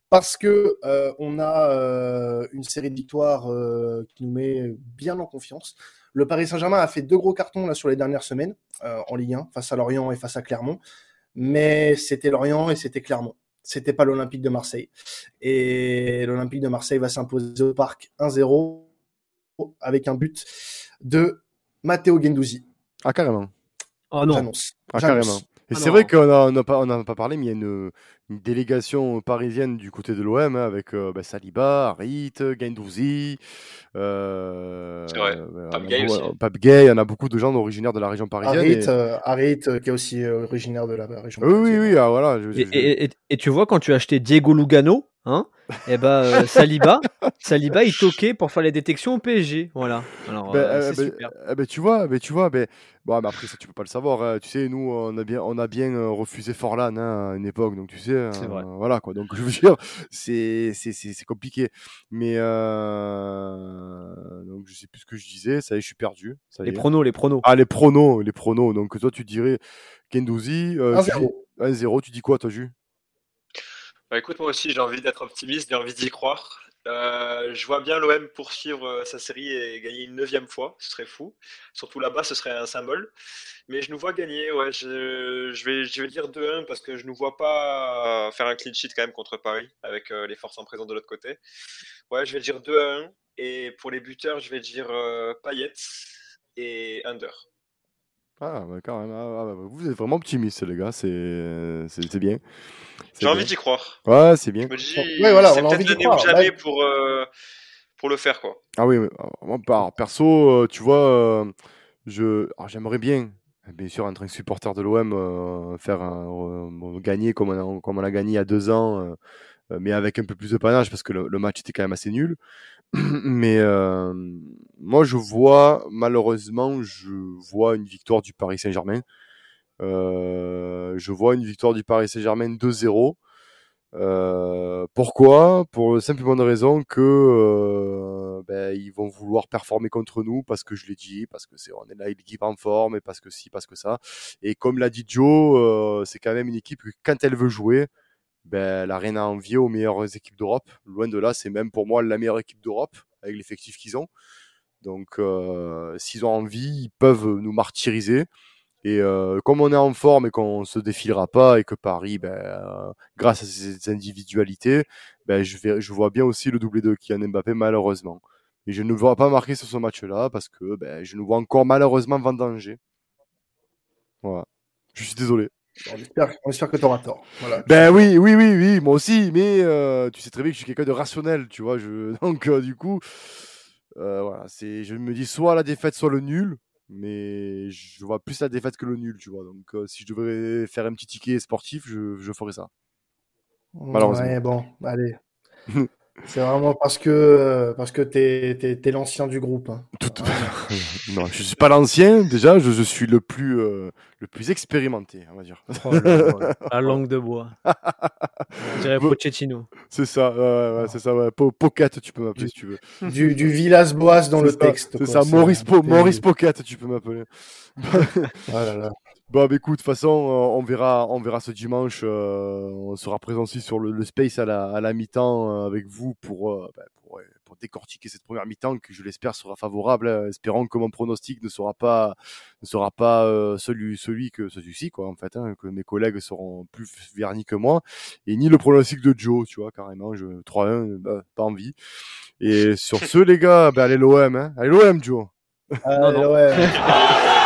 parce que euh, on a euh, une série de victoires euh, qui nous met bien en confiance. Le Paris Saint-Germain a fait deux gros cartons là sur les dernières semaines euh, en Ligue 1 face à Lorient et face à Clermont, mais c'était Lorient et c'était Clermont. C'était pas l'Olympique de Marseille. Et l'Olympique de Marseille va s'imposer au parc 1-0 avec un but de Matteo Gendouzi. Ah carrément. Oh non. J'annonce. Ah carrément. Et c'est vrai qu'on n'a on a pas, on a pas parlé, mais il y a une, une délégation parisienne du côté de l'OM hein, avec euh, bah, Saliba, Harit, Gendouzi, euh, euh, Pape Gay aussi. Pape Gay, il y en a beaucoup de gens originaires de la région parisienne. Harit, et... euh, Harit qui est aussi originaire de la région parisienne. Oui, oui, oui, ah, voilà. Je, et, je... Et, et, et, tu vois, quand tu as acheté Diego Lugano, hein, et eh ben euh, Saliba, Saliba il toquait pour faire les détections au PSG, voilà. Alors ben, euh, ben, super. Ben, tu vois, ben, tu vois, ben bon, mais après ça tu peux pas le savoir. Hein. Tu sais, nous on a bien, on a bien euh, refusé Forlan hein, à une époque, donc tu sais, euh, voilà quoi. Donc je veux dire, c'est c'est c'est compliqué, mais euh... donc je sais plus ce que je disais. Ça y est, je suis perdu. Ça les pronos, les pronos. Ah les pronos, les pronos. Donc toi tu dirais Kendouzi. Euh, 1-0. Tu dis quoi toi, Jus bah écoute, moi aussi j'ai envie d'être optimiste, j'ai envie d'y croire. Euh, je vois bien l'OM poursuivre euh, sa série et gagner une neuvième fois, ce serait fou. Surtout là-bas, ce serait un symbole. Mais je nous vois gagner, ouais. Je, vais, je vais dire 2-1 parce que je ne vois pas faire un clean sheet quand même contre Paris avec euh, les forces en présence de l'autre côté. Ouais, je vais dire 2-1. Et pour les buteurs, je vais dire euh, Payet et Under. Ah, bah, quand même. Ah, bah, vous êtes vraiment optimistes, les gars. C'est, c'est, bien. J'ai envie d'y croire. Ouais, c'est bien. Je me dis, ouais, voilà, c'est peut-être l'année ou jamais pour, euh, pour le faire, quoi. Ah oui, moi, perso, euh, tu vois, euh, je, j'aimerais bien, bien sûr, en tant que supporter de l'OM, faire un, gagner comme on, a, comme on a gagné il y a deux ans, mais avec un peu plus de panache parce que le, match était quand même assez nul. Mais moi, je vois, malheureusement, je vois une victoire du Paris Saint-Germain. je vois une victoire du Paris Saint-Germain 2-0. Euh, pourquoi? Pour la simple bonne raison que euh, ben, ils vont vouloir performer contre nous parce que je l'ai dit, parce que c'est on est là l'équipe en forme et parce que si, parce que ça. Et comme l'a dit Joe, euh, c'est quand même une équipe que quand elle veut jouer, ben, elle a rien à envier aux meilleures équipes d'Europe. Loin de là, c'est même pour moi la meilleure équipe d'Europe avec l'effectif qu'ils ont. Donc, s'ils ont envie, ils peuvent nous martyriser. Et euh, comme on est en forme et qu'on se défilera pas et que Paris, ben, euh, grâce à ses individualités, ben, je, je vois bien aussi le doublé de Kylian Mbappé malheureusement. Et je ne vois pas marquer sur ce match-là parce que ben, je nous vois encore malheureusement vendanger. Voilà. Je suis désolé. On espère, que tu auras tort. Voilà. Ben oui, oui, oui, oui, moi aussi, mais euh, tu sais très bien que je suis quelqu'un de rationnel, tu vois. Je... Donc, du coup, voilà, c'est, je me dis soit la défaite, soit le nul mais je vois plus la défaite que le nul, tu vois. Donc, euh, si je devrais faire un petit ticket sportif, je, je ferais ça. Malheureusement. Ouais, bon, allez. C'est vraiment parce que parce que t'es es, l'ancien du groupe. Hein. Tout... non, je suis pas l'ancien. Déjà, je, je, suis le plus euh, le plus expérimenté, on va dire. Oh la langue de bois. je dirais Pochettino. C'est ça, ouais, ouais, c'est ça. Ouais. Pocket, tu peux m'appeler si tu veux. Du, du Villas-Boas dans le texte. C'est ça, Maurice, po Maurice Pocket, tu peux m'appeler. oh là là. Bon, bah, écoute, de toute façon, on verra, on verra ce dimanche. Euh, on sera présent aussi sur le, space à la, à la mi-temps euh, avec vous pour, euh, bah, pour, pour, décortiquer cette première mi-temps qui, je l'espère, sera favorable. espérant que mon pronostic ne sera pas, ne sera pas celui, celui que celui-ci, quoi, en fait, hein, que mes collègues seront plus vernis que moi, et ni le pronostic de Joe, tu vois, carrément. Je 3-1, bah, pas envie. Et sur ce, les gars, bah, allez l'OM, hein. allez l'OM, Joe. Allez l'OM.